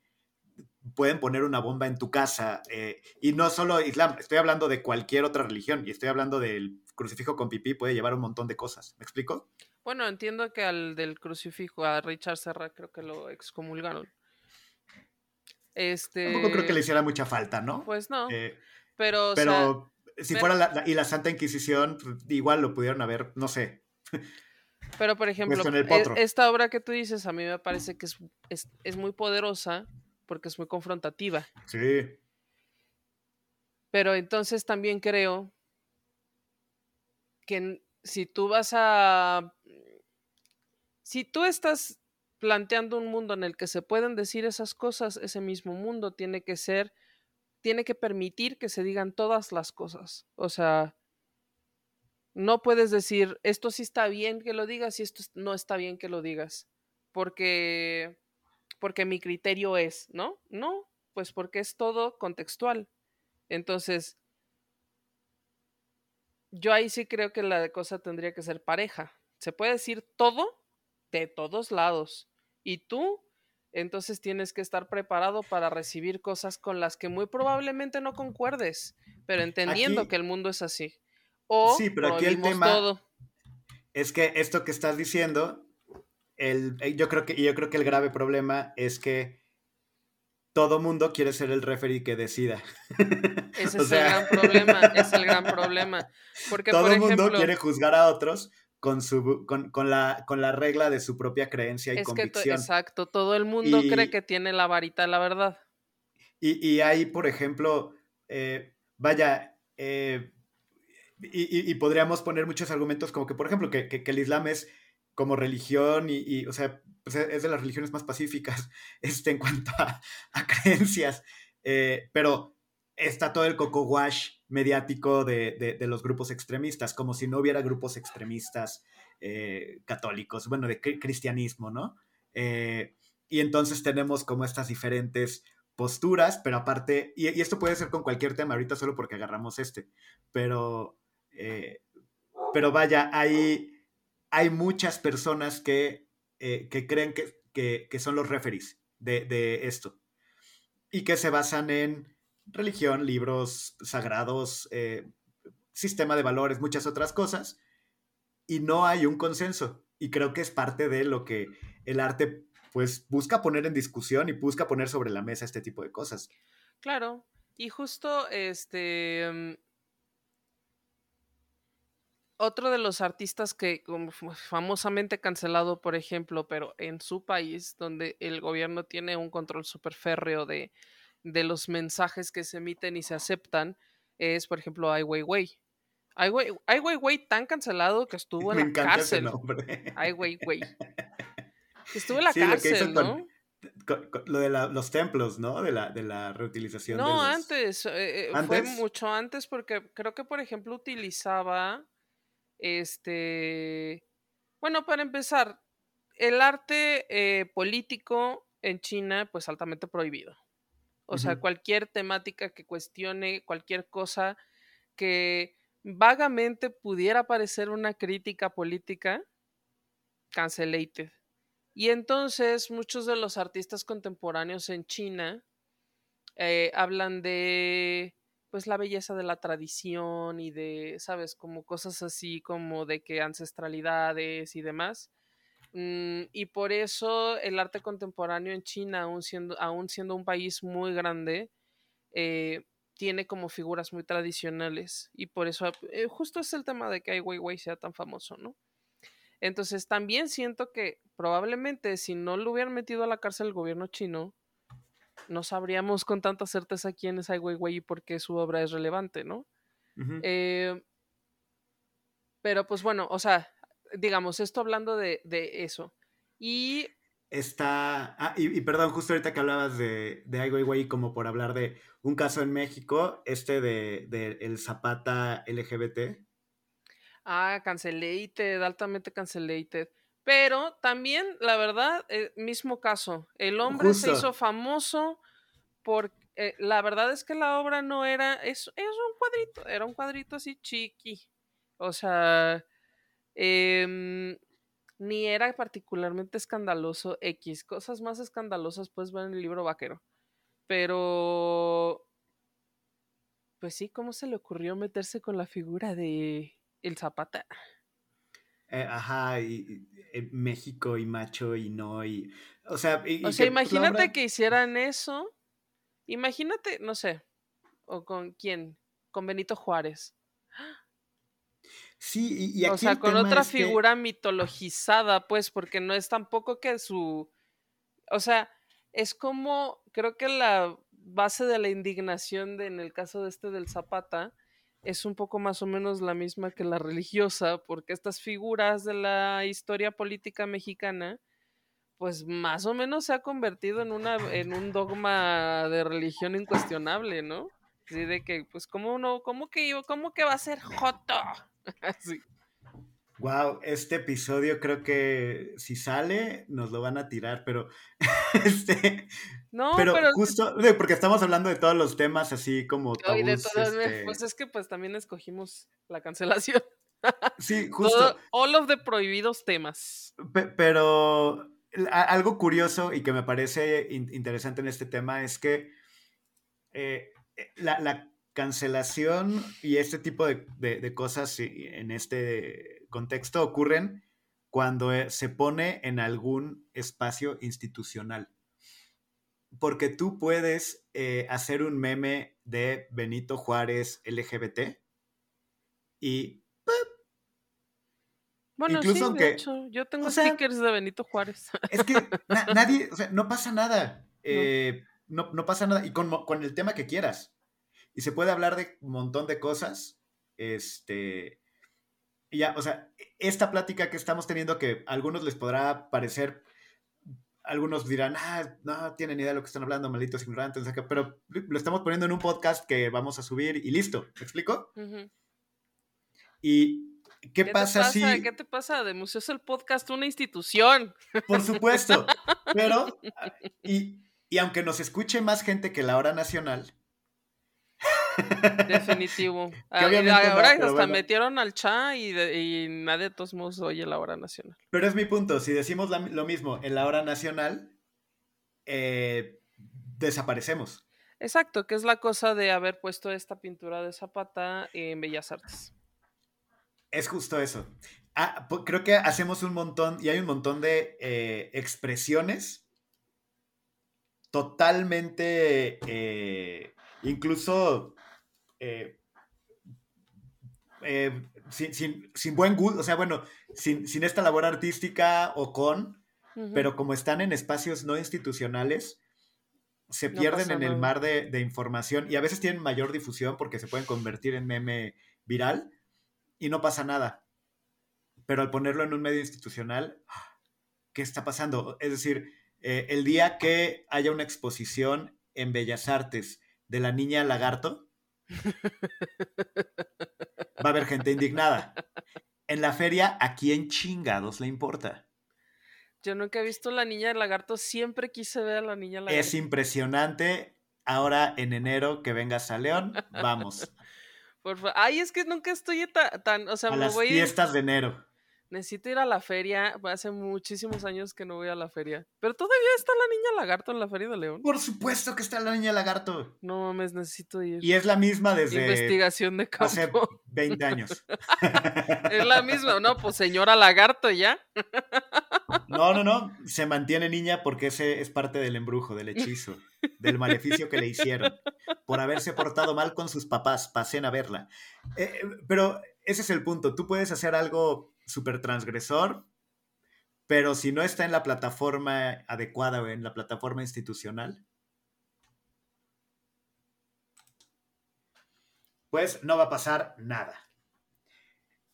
Pueden poner una bomba en tu casa eh, y no solo Islam, estoy hablando de cualquier otra religión y estoy hablando del crucifijo con pipí, puede llevar un montón de cosas. ¿Me explico? Bueno, entiendo que al del crucifijo, a Richard Serra, creo que lo excomulgaron. Este... Tampoco creo que le hiciera mucha falta, ¿no? Pues no. Eh, pero, pero si fuera la, y la Santa Inquisición, pues, igual lo pudieron haber, no sé. Pero, por ejemplo, e, esta obra que tú dices, a mí me parece que es, es, muy poderosa porque es muy confrontativa. Sí. Pero entonces también creo que si tú vas a... Si tú estás planteando un mundo en el que se pueden decir esas cosas, ese mismo mundo tiene que ser tiene que permitir que se digan todas las cosas. O sea, no puedes decir, esto sí está bien que lo digas y esto no está bien que lo digas, porque, porque mi criterio es, ¿no? No, pues porque es todo contextual. Entonces, yo ahí sí creo que la cosa tendría que ser pareja. Se puede decir todo de todos lados. Y tú entonces tienes que estar preparado para recibir cosas con las que muy probablemente no concuerdes, pero entendiendo que el mundo es así. O sí, pero aquí el tema es que esto que estás diciendo, el, eh, yo, creo que, yo creo que el grave problema es que todo mundo quiere ser el referee que decida. Ese es el gran problema, es el gran problema. Porque, todo el mundo quiere juzgar a otros con, su, con, con, la, con la regla de su propia creencia y convicción. Que exacto, todo el mundo cree que tiene la varita la verdad. Y, y hay, por ejemplo, eh, vaya, eh, y, y, podríamos poner muchos argumentos como que, por ejemplo, que, que, el Islam es como religión y, o sea, pues, es de las religiones más pacíficas este, en cuanto a, a creencias, eh, pero está todo el coco wash mediático de, los grupos extremistas, como si no hubiera grupos extremistas eh, católicos, bueno, de cristianismo, ¿no? Eh, y entonces tenemos como estas diferentes posturas, pero aparte, y, esto puede ser con cualquier tema, ahorita solo porque agarramos este, pero, eh, pero vaya, hay, hay muchas personas que, que creen que, que, son los referees de, de esto y que se basan en religión, libros sagrados, eh, sistema de valores, muchas otras cosas, y no hay un consenso. Y creo que es parte de lo que el arte pues busca poner en discusión y busca poner sobre la mesa este tipo de cosas. Claro, y justo este mm, otro de los artistas que como famosamente cancelado, por ejemplo, pero en su país, donde el gobierno tiene un control súper férreo de de los mensajes que se emiten y se aceptan es, por ejemplo, Ai Weiwei. Ai Weiwei, tan cancelado que estuvo en la cárcel. Ai Weiwei. Estuvo en la cárcel, ¿no? lo de los templos, ¿no? De la, de la reutilización. No, antes, eh, eh, Fue mucho antes porque creo que, por ejemplo, utilizaba este... Bueno, para empezar, el arte eh, político en China, pues altamente prohibido. O sea, cualquier temática que cuestione, cualquier cosa que vagamente pudiera parecer una crítica política, cancelated. Y entonces muchos de los artistas contemporáneos en China eh, hablan de pues la belleza de la tradición y de, sabes, como cosas así como de que ancestralidades y demás. Mm, y por eso el arte contemporáneo en China, aún siendo, aún siendo un país muy grande, eh, tiene como figuras muy tradicionales. Y por eso, eh, justo es el tema de que Ai Weiwei sea tan famoso, ¿no? Entonces también siento que probablemente si no lo hubieran metido a la cárcel el gobierno chino, no sabríamos con tanta certeza quién es Ai Weiwei y por qué su obra es relevante, ¿no? Eh, pero pues bueno, o sea, digamos, esto hablando de, eso. Y está. Ah, y, perdón, justo ahorita que hablabas de, de Ai Weiwei, como por hablar de un caso en México, este de, el Zapata LGBT. Ah, cancelated, altamente cancelated. Pero también, la verdad, el mismo caso. El hombre se hizo famoso porque eh, la verdad es que la obra no era. Es, es un cuadrito, era un cuadrito así chiqui. O sea. Em, ni era particularmente escandaloso X. Cosas más escandalosas puedes ver en el libro vaquero. Pero. Pues sí, ¿cómo se le ocurrió meterse con la figura de el Zapata? Eh, ajá, y, eh, México y macho y no, y. O sea, o sea imagínate que hicieran eso. Imagínate, no sé, o con quién, con Benito Juárez. Sí, y, aquí O sea, con otra figura mitologizada, pues, porque no es tampoco que su. O sea, es como. Creo que la base de la indignación de, en el caso de este del Zapata es un poco más o menos la misma que la religiosa, porque estas figuras de la historia política mexicana, pues más o menos se ha convertido en, una, en un dogma de religión incuestionable, ¿no? Así de que, pues, ¿cómo uno, cómo que, cómo que va a ser Joto? Así. Wow, este episodio creo que si sale nos lo van a tirar, pero este no, pero, justo porque estamos hablando de todos los temas así como tabús, este pues es que pues también escogimos la cancelación. Sí, justo. all of the prohibidos temas. pero algo curioso y que me parece interesante en este tema es que eh, eh, la, cancelación y este tipo de cosas en este contexto ocurren cuando eh, se pone en algún espacio institucional. Porque tú puedes eh, hacer un meme de Benito Juárez LGBT y... Bueno, Incluso sí, de hecho, yo tengo stickers de Benito Juárez. Es que nadie, o sea, no pasa nada. Eh, no. no. pasa nada. Y con, con el tema que quieras. Y se puede hablar de un montón de cosas. Este ya, o sea, esta plática que estamos teniendo que a algunos les podrá parecer, algunos dirán, ah, no tienen idea de lo que están hablando, malditos ignorantes, pero lo estamos poniendo en un podcast que vamos a subir y listo, ¿me explico? Y ¿qué, pasa, si... ¿Qué te pasa? De Museos el Podcast, una institución. Por supuesto, pero, y, y aunque nos escuche más gente que la hora nacional, Definitivo. Ah, ahora hasta metieron al Cha y, nadie de todos modos oye la hora nacional. Pero es mi punto, si decimos lo mismo en la hora nacional, eh, desaparecemos. Exacto, que es la cosa de haber puesto esta pintura de Zapata en Bellas Artes. Es justo eso. Ah, creo que hacemos un montón, y hay un montón de eh, expresiones totalmente, eh, incluso eh, eh, sin, buen gusto, o sea, bueno, sin, esta labor artística o con, pero como están en espacios no institucionales, se pierden en el mar de, información y a veces tienen mayor difusión porque se pueden convertir en meme viral y no pasa nada. Pero al ponerlo en un medio institucional, ¿qué está pasando? Es decir, eh, el día que haya una exposición en Bellas Artes de la niña lagarto, Va a haber gente indignada. En la feria, ¿a quién chingados le importa? Yo nunca he visto la niña del lagarto, siempre quise ver a la niña lagarto. Es impresionante. Ahora en enero que vengas a León, vamos. Por Ay, es que nunca estoy tan, o sea, a las fiestas de enero necesito ir a la feria. Hace muchísimos años que no voy a la feria. Pero todavía está la niña lagarto en la feria de León. Por supuesto que está la niña lagarto. No mames, necesito ir. Y es la misma desde. Investigación de campo. Hace 20 años. es la misma, ¿no? Pues señora lagarto ya. no, no, no. Se mantiene niña porque ese es parte del embrujo, del hechizo, del maleficio que le hicieron. Por haberse portado mal con sus papás. Pasen a verla. Eh, pero ese es el punto. Tú puedes hacer algo súper transgresor, pero si no está en la plataforma adecuada o en la plataforma institucional, pues no va a pasar nada.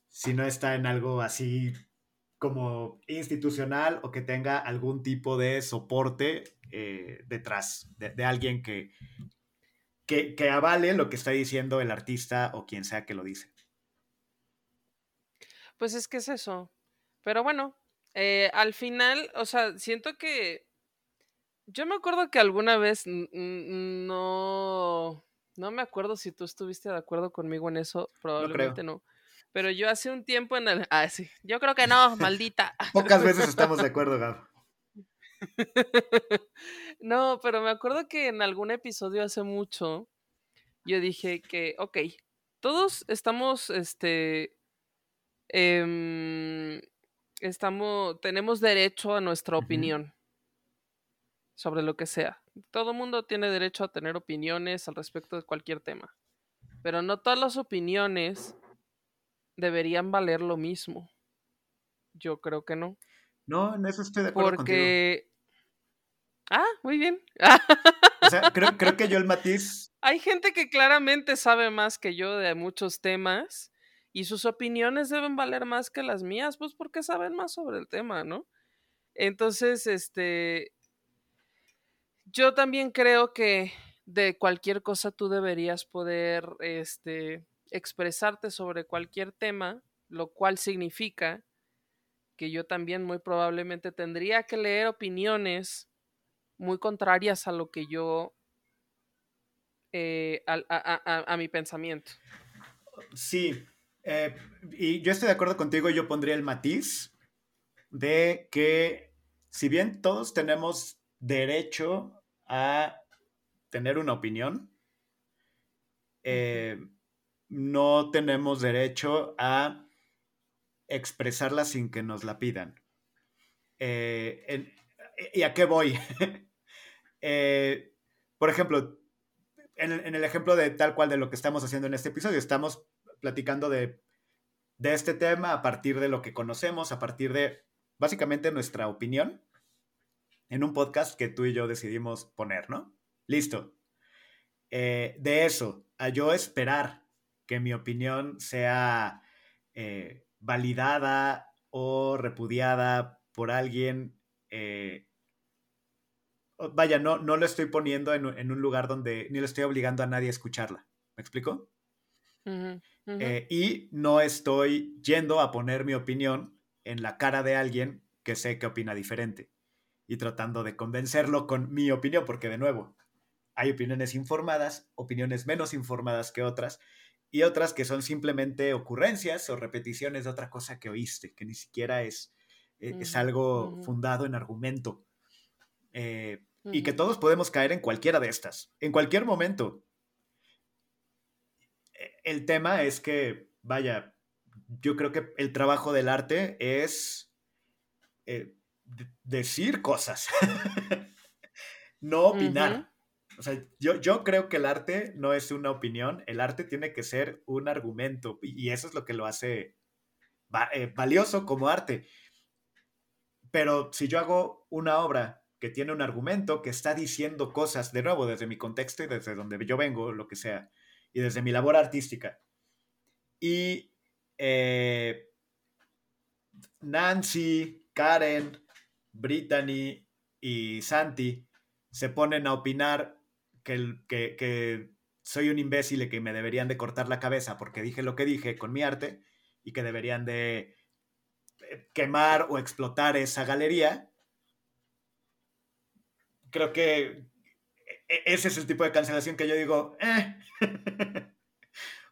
Si no está en algo así como institucional o que tenga algún tipo de soporte eh, detrás de, alguien que, que, que, avale lo que está diciendo el artista o quien sea que lo dice. Pues es que es eso. Pero bueno, eh, al final, o sea, siento que... Yo me acuerdo que alguna vez no... No me acuerdo si tú estuviste de acuerdo conmigo en eso, probablemente no. Pero yo hace un tiempo en el... Ah, sí. Yo creo que no, maldita. Pocas veces estamos de acuerdo, Gab. no, pero me acuerdo que en algún episodio hace mucho yo dije que, ok, todos estamos, este, em, estamos, tenemos derecho a nuestra opinión sobre lo que sea. Todo mundo tiene derecho a tener opiniones al respecto de cualquier tema. Pero no todas las opiniones deberían valer lo mismo. Yo creo que no. No, en eso estoy de acuerdo Porque... Ah, muy bien. o sea, creo, creo que yo el matiz... Hay gente que claramente sabe más que yo de muchos temas y sus opiniones deben valer más que las mías, pues porque saben más sobre el tema, ¿no? Entonces, este, yo también creo que de cualquier cosa tú deberías poder, este, expresarte sobre cualquier tema, lo cual significa que yo también muy probablemente tendría que leer opiniones muy contrarias a lo que yo, eh, a, mi pensamiento. Sí, eh, y yo estoy de acuerdo contigo, yo pondría el matiz de que si bien todos tenemos derecho a tener una opinión, eh, no tenemos derecho a expresarla sin que nos la pidan. Eh, ¿Y a qué voy? Por ejemplo, en, el ejemplo de tal cual de lo que estamos haciendo en este episodio, estamos platicando de, de este tema a partir de lo que conocemos, a partir de básicamente nuestra opinión en un podcast que tú y yo decidimos poner, ¿no? Listo. Eh, de eso, a yo esperar que mi opinión sea eh, validada o repudiada por alguien. Eh, vaya, no, no lo estoy poniendo en, un lugar donde ni lo estoy obligando a nadie a escucharla. ¿Me explico? Eh, y no estoy yendo a poner mi opinión en la cara de alguien que sé que opina diferente y tratando de convencerlo con mi opinión, porque de nuevo, hay opiniones informadas, opiniones menos informadas que otras, y otras que son simplemente ocurrencias o repeticiones de otra cosa que oíste, que ni siquiera es, e, es algo fundado en argumento. Eh, y que todos podemos caer en cualquiera de estas, en cualquier momento. El tema es que, vaya, yo creo que el trabajo del arte es eh, decir cosas, no opinar. O sea, yo, yo creo que el arte no es una opinión, el arte tiene que ser un argumento y eso es lo que lo hace eh, valioso como arte. Pero si yo hago una obra que tiene un argumento, que está diciendo cosas, de nuevo, desde mi contexto y desde donde yo vengo, lo que sea, y desde mi labor artística, y eh, Nancy, Karen, Brittany y Santi se ponen a opinar que, que, soy un imbécil y que me deberían de cortar la cabeza porque dije lo que dije con mi arte y que deberían de eh, quemar o explotar esa galería. Creo que ese es el tipo de cancelación que yo digo, eh".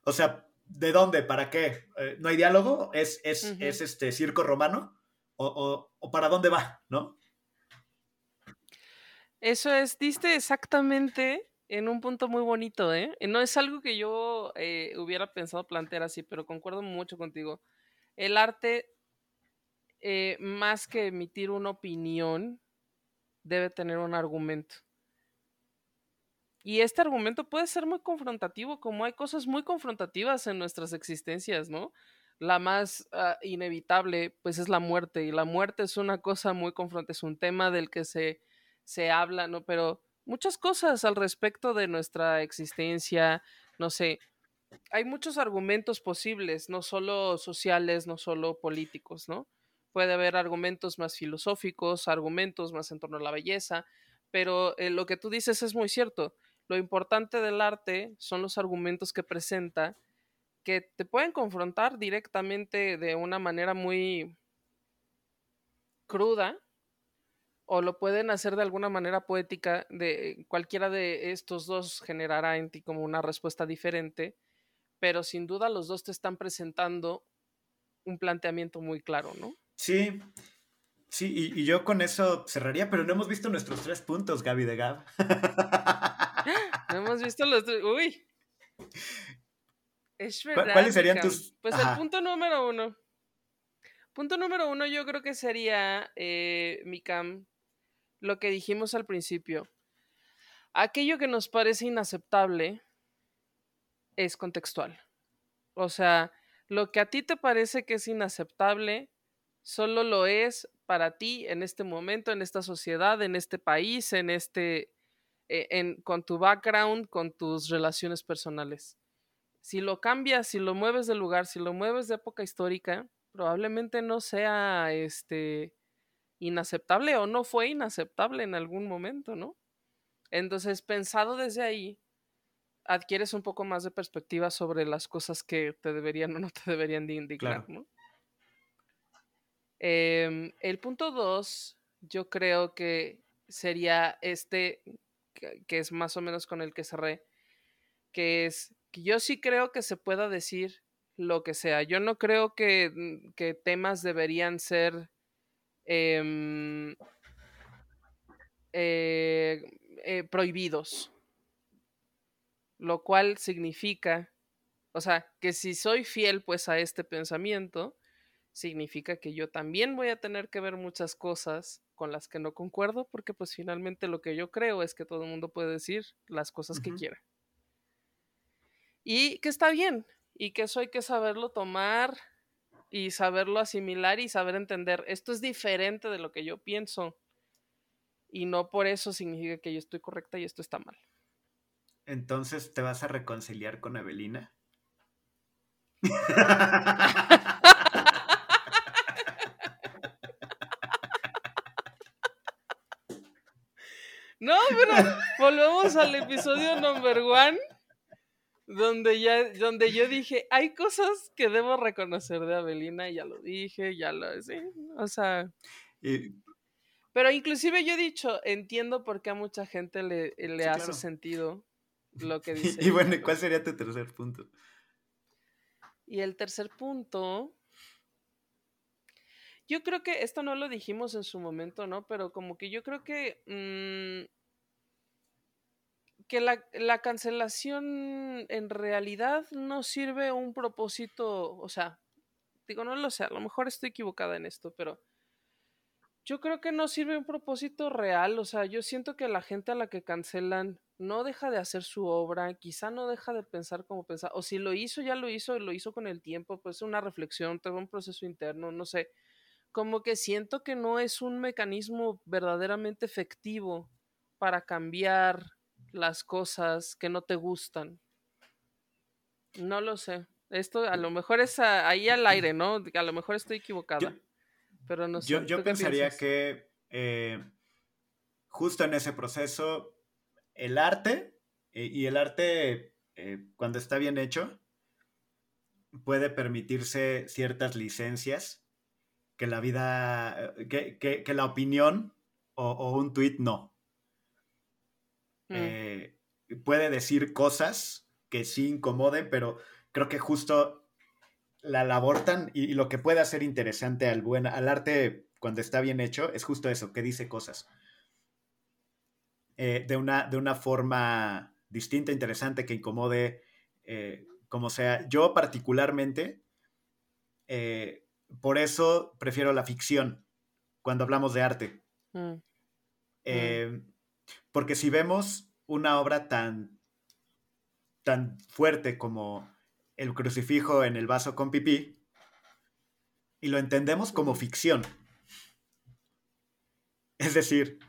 o sea, ¿de dónde? ¿Para qué? Eh, ¿No hay diálogo? ¿Es, es, este circo romano? ¿O, o para dónde va? ¿No? Eso es, diste exactamente en un punto muy bonito, ¿eh? No es algo que yo eh, hubiera pensado plantear así, pero concuerdo mucho contigo. El arte, eh, más que emitir una opinión, debe tener un argumento. Y este argumento puede ser muy confrontativo, como hay cosas muy confrontativas en nuestras existencias, ¿no? la más ah, inevitable, pues es la muerte. Y la muerte es una cosa muy confrontante, es un tema del que se, se habla, ¿no? Pero muchas cosas al respecto de nuestra existencia, no sé, hay muchos argumentos posibles, no solo sociales, no solo políticos, ¿no? Puede haber argumentos más filosóficos, argumentos más en torno a la belleza, pero eh, lo que tú dices es muy cierto. Lo importante del arte son los argumentos que presenta que te pueden confrontar directamente de una manera muy cruda o lo pueden hacer de alguna manera poética de cualquiera de estos dos generará en ti como una respuesta diferente pero sin duda los dos te están presentando un planteamiento muy claro, ¿no? Sí, sí, y, yo con eso cerraría, pero no hemos visto nuestros tres puntos, Gaby de Gab. no hemos visto los tres, uy. Es verdad. ¿Cuáles serían tus...? Pues el punto número uno. Punto número uno yo creo que sería, eh, Mikam, lo que dijimos al principio. Aquello que nos parece inaceptable es contextual. O sea, lo que a ti te parece que es inaceptable, solo lo es para ti en este momento, en esta sociedad, en este país, en este, en, con tu background, con tus relaciones personales. Si lo cambias, si lo mueves de lugar, si lo mueves de época histórica, probablemente no sea este inaceptable o no fue inaceptable en algún momento, ¿no? Entonces, pensado desde ahí, adquieres un poco más de perspectiva sobre las cosas que te deberían o no te deberían de indicar, ¿no? Em, el punto dos, yo creo que sería este, que, es más o menos con el que cerré, que es que yo sí creo que se pueda decir lo que sea. Yo no creo que, mm, que temas deberían ser em, eh, eh, prohibidos lo cual significa, o sea, que si soy fiel pues a este pensamiento, significa que yo también voy a tener que ver muchas cosas con las que no concuerdo, porque pues finalmente lo que yo creo es que todo el mundo puede decir las cosas que quiera. Y que está bien, y que eso hay que saberlo tomar y saberlo asimilar y saber entender, esto es diferente de lo que yo pienso, y no por eso significa que yo estoy correcta y esto está mal. Entonces, ¿te vas a reconciliar con Evelina? No, pero volvemos al episodio number one, donde ya, donde yo dije, hay cosas que debo reconocer de Avelina, y ya lo dije, ya lo, sí, o sea. Pero inclusive yo he dicho, entiendo por qué a mucha gente le, le hace sentido lo que dice. y bueno, ¿cuál sería tu tercer punto? Y el tercer punto, yo creo que esto no lo dijimos en su momento, ¿no? Pero como que yo creo que, mm, que la, la, cancelación en realidad no sirve un propósito, o sea, digo, no lo sé, a lo mejor estoy equivocada en esto, pero yo creo que no sirve un propósito real, o sea, yo siento que la gente a la que cancelan no deja de hacer su obra, quizá no deja de pensar como pensar, o si lo hizo, ya lo hizo, lo hizo con el tiempo, pues una reflexión, todo un proceso interno, no sé, como que siento que no es un mecanismo verdaderamente efectivo para cambiar las cosas que no te gustan. No lo sé. Esto a lo mejor es ahí al aire, ¿no? A lo mejor estoy equivocada. pero no sé. Yo, pensaría que eh, justo en ese proceso el arte, eh, y el arte, eh, cuando está bien hecho, puede permitirse ciertas licencias que la vida, eh, que, la opinión o, un tweet no. Mm. puede decir cosas que sí incomoden, pero creo que justo la abortan y, y, lo que puede hacer interesante al, buen, al arte cuando está bien hecho es justo eso, que dice cosas. Eh, de, una, de una forma distinta, interesante, que incomode, eh, como sea. Yo particularmente, eh, por eso prefiero la ficción cuando hablamos de arte. Mm. Mm. Porque si vemos una obra tan, tan fuerte como el crucifijo en el vaso con pipí, y lo entendemos como ficción. Es decir,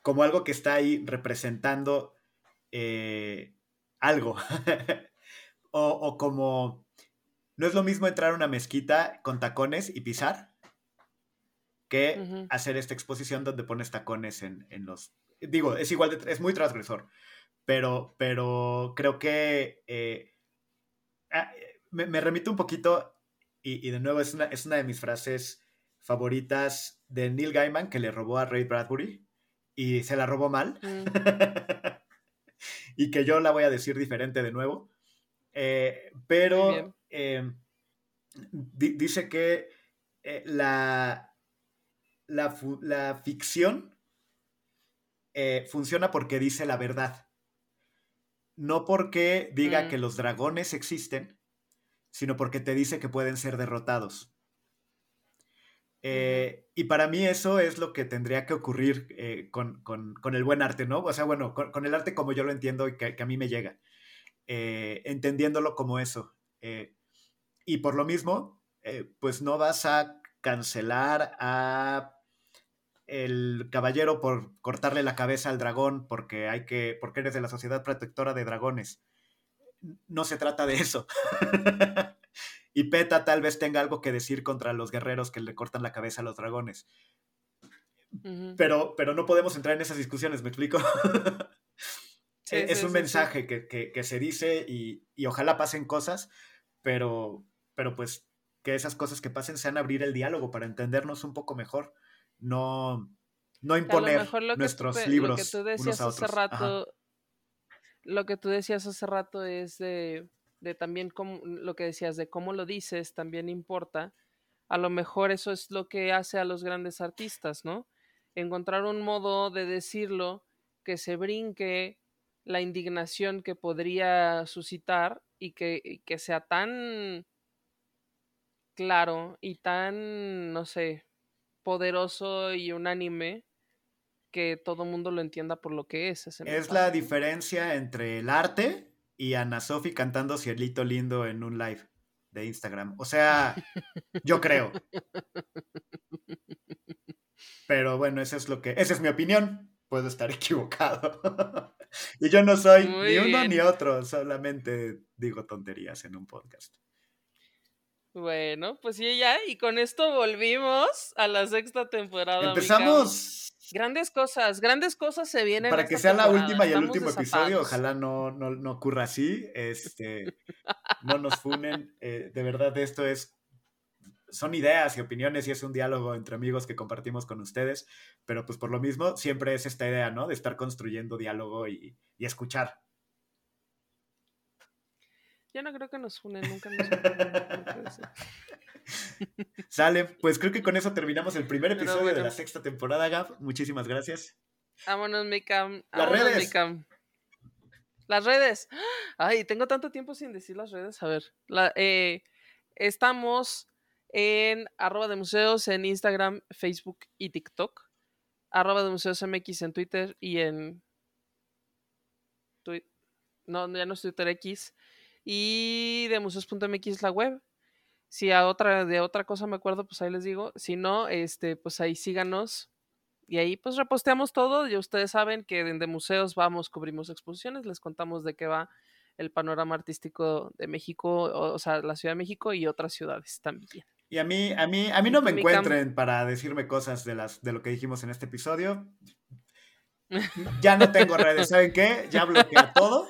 como algo que está ahí representando eh, algo. o, como, no es lo mismo entrar a una mezquita con tacones y pisar que hacer esta exposición donde pones tacones en, los... Digo, es igual, de, es muy transgresor, pero, pero creo que eh, ah, me, remito un poquito y, de nuevo es una, es una de mis frases favoritas de Neil Gaiman que le robó a Ray Bradbury y se la robó mal. Mm. y que yo la voy a decir diferente de nuevo. Eh, pero em, dice que eh, la, la, ficción eh, funciona porque dice la verdad. No porque diga mm. que los dragones existen, sino porque te dice que pueden ser derrotados. Eh, y para mí eso es lo que tendría que ocurrir eh, con, el buen arte, ¿no? O sea, bueno, con, el arte como yo lo entiendo y que, a mí me llega, eh, entendiéndolo como eso. y por lo mismo, pues no vas a cancelar a el caballero por cortarle la cabeza al dragón porque hay que porque eres de la sociedad protectora de dragones. No se trata de eso. y PETA tal vez tenga algo que decir contra los guerreros que le cortan la cabeza a los dragones. pero, pero no podemos entrar en esas discusiones, ¿me explico? E, es un mensaje que, se dice y, ojalá pasen cosas, pero, pero pues que esas cosas que pasen sean abrir el diálogo para entendernos un poco mejor, no, no imponer nuestros libros. Lo que tú decías hace rato, lo que tú decías hace rato es de de también cómo, lo que decías, de cómo lo dices, también importa. A lo mejor eso es lo que hace a los grandes artistas, ¿no? Encontrar un modo de decirlo que se brinque la indignación que podría suscitar y que, que sea tan claro y tan, no sé, poderoso y unánime que todo mundo lo entienda por lo que es. Es la diferencia entre el arte y Ana Sofi cantando Cielito Lindo en un live de Instagram. O sea, yo creo. Pero bueno, eso es lo que. Esa es mi opinión. Puedo estar equivocado. y yo no soy ni uno ni otro, solamente digo tonterías en un podcast. Bueno, pues sí, ya, y con esto volvimos a la sexta temporada. Empezamos Grandes cosas, grandes cosas se vienen. Para que sea la última y el último episodio, ojalá no, no, ocurra así. Este, no nos funen. Eh, de verdad, esto es. Son ideas y opiniones y es un diálogo entre amigos que compartimos con ustedes, pero pues por lo mismo siempre es esta idea, ¿no? De estar construyendo diálogo y, y escuchar. Yo no creo que nos funen, nunca nos funen. Sale, pues creo que con eso terminamos el primer episodio de la sexta temporada, Gab. Muchísimas gracias. Vámonos, Mikam. Las redes. Las redes. Ay, tengo tanto tiempo sin decir las redes. A ver, eh, estamos en arroba de museos en Instagram, Facebook y TikTok. Arroba de museos MX en Twitter y en... No, ya no es Twitter X. Y de museos.mx la web. Si a otra, de otra cosa me acuerdo, pues ahí les digo. Si no, este, pues ahí síganos. Y ahí pues reposteamos todo. Ya ustedes saben que de museos vamos, cubrimos exposiciones, les contamos de qué va el panorama artístico de México, o, sea, la Ciudad de México y otras ciudades también. Y a mí, a mí, a mí no me encuentren para decirme cosas de las de lo que dijimos en este episodio. Ya no tengo redes, ¿saben qué? Ya bloqueé todo.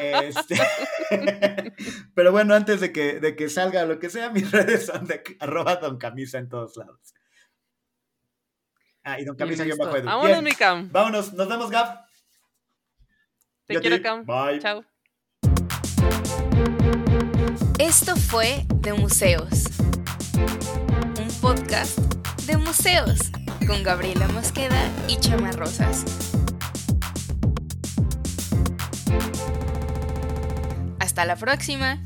Este, pero bueno, antes de que, de que salga lo que sea, mis redes son de arroba don camisa en todos lados. Ah, y don camisa yo bajo Vámonos, mi Cam. Vámonos, nos vemos, Gab. Te quiero, Cam. Bye. Chao. Esto fue De Museos, de museos con Gabriela Mosqueda y Chama Rosas. Hasta la próxima.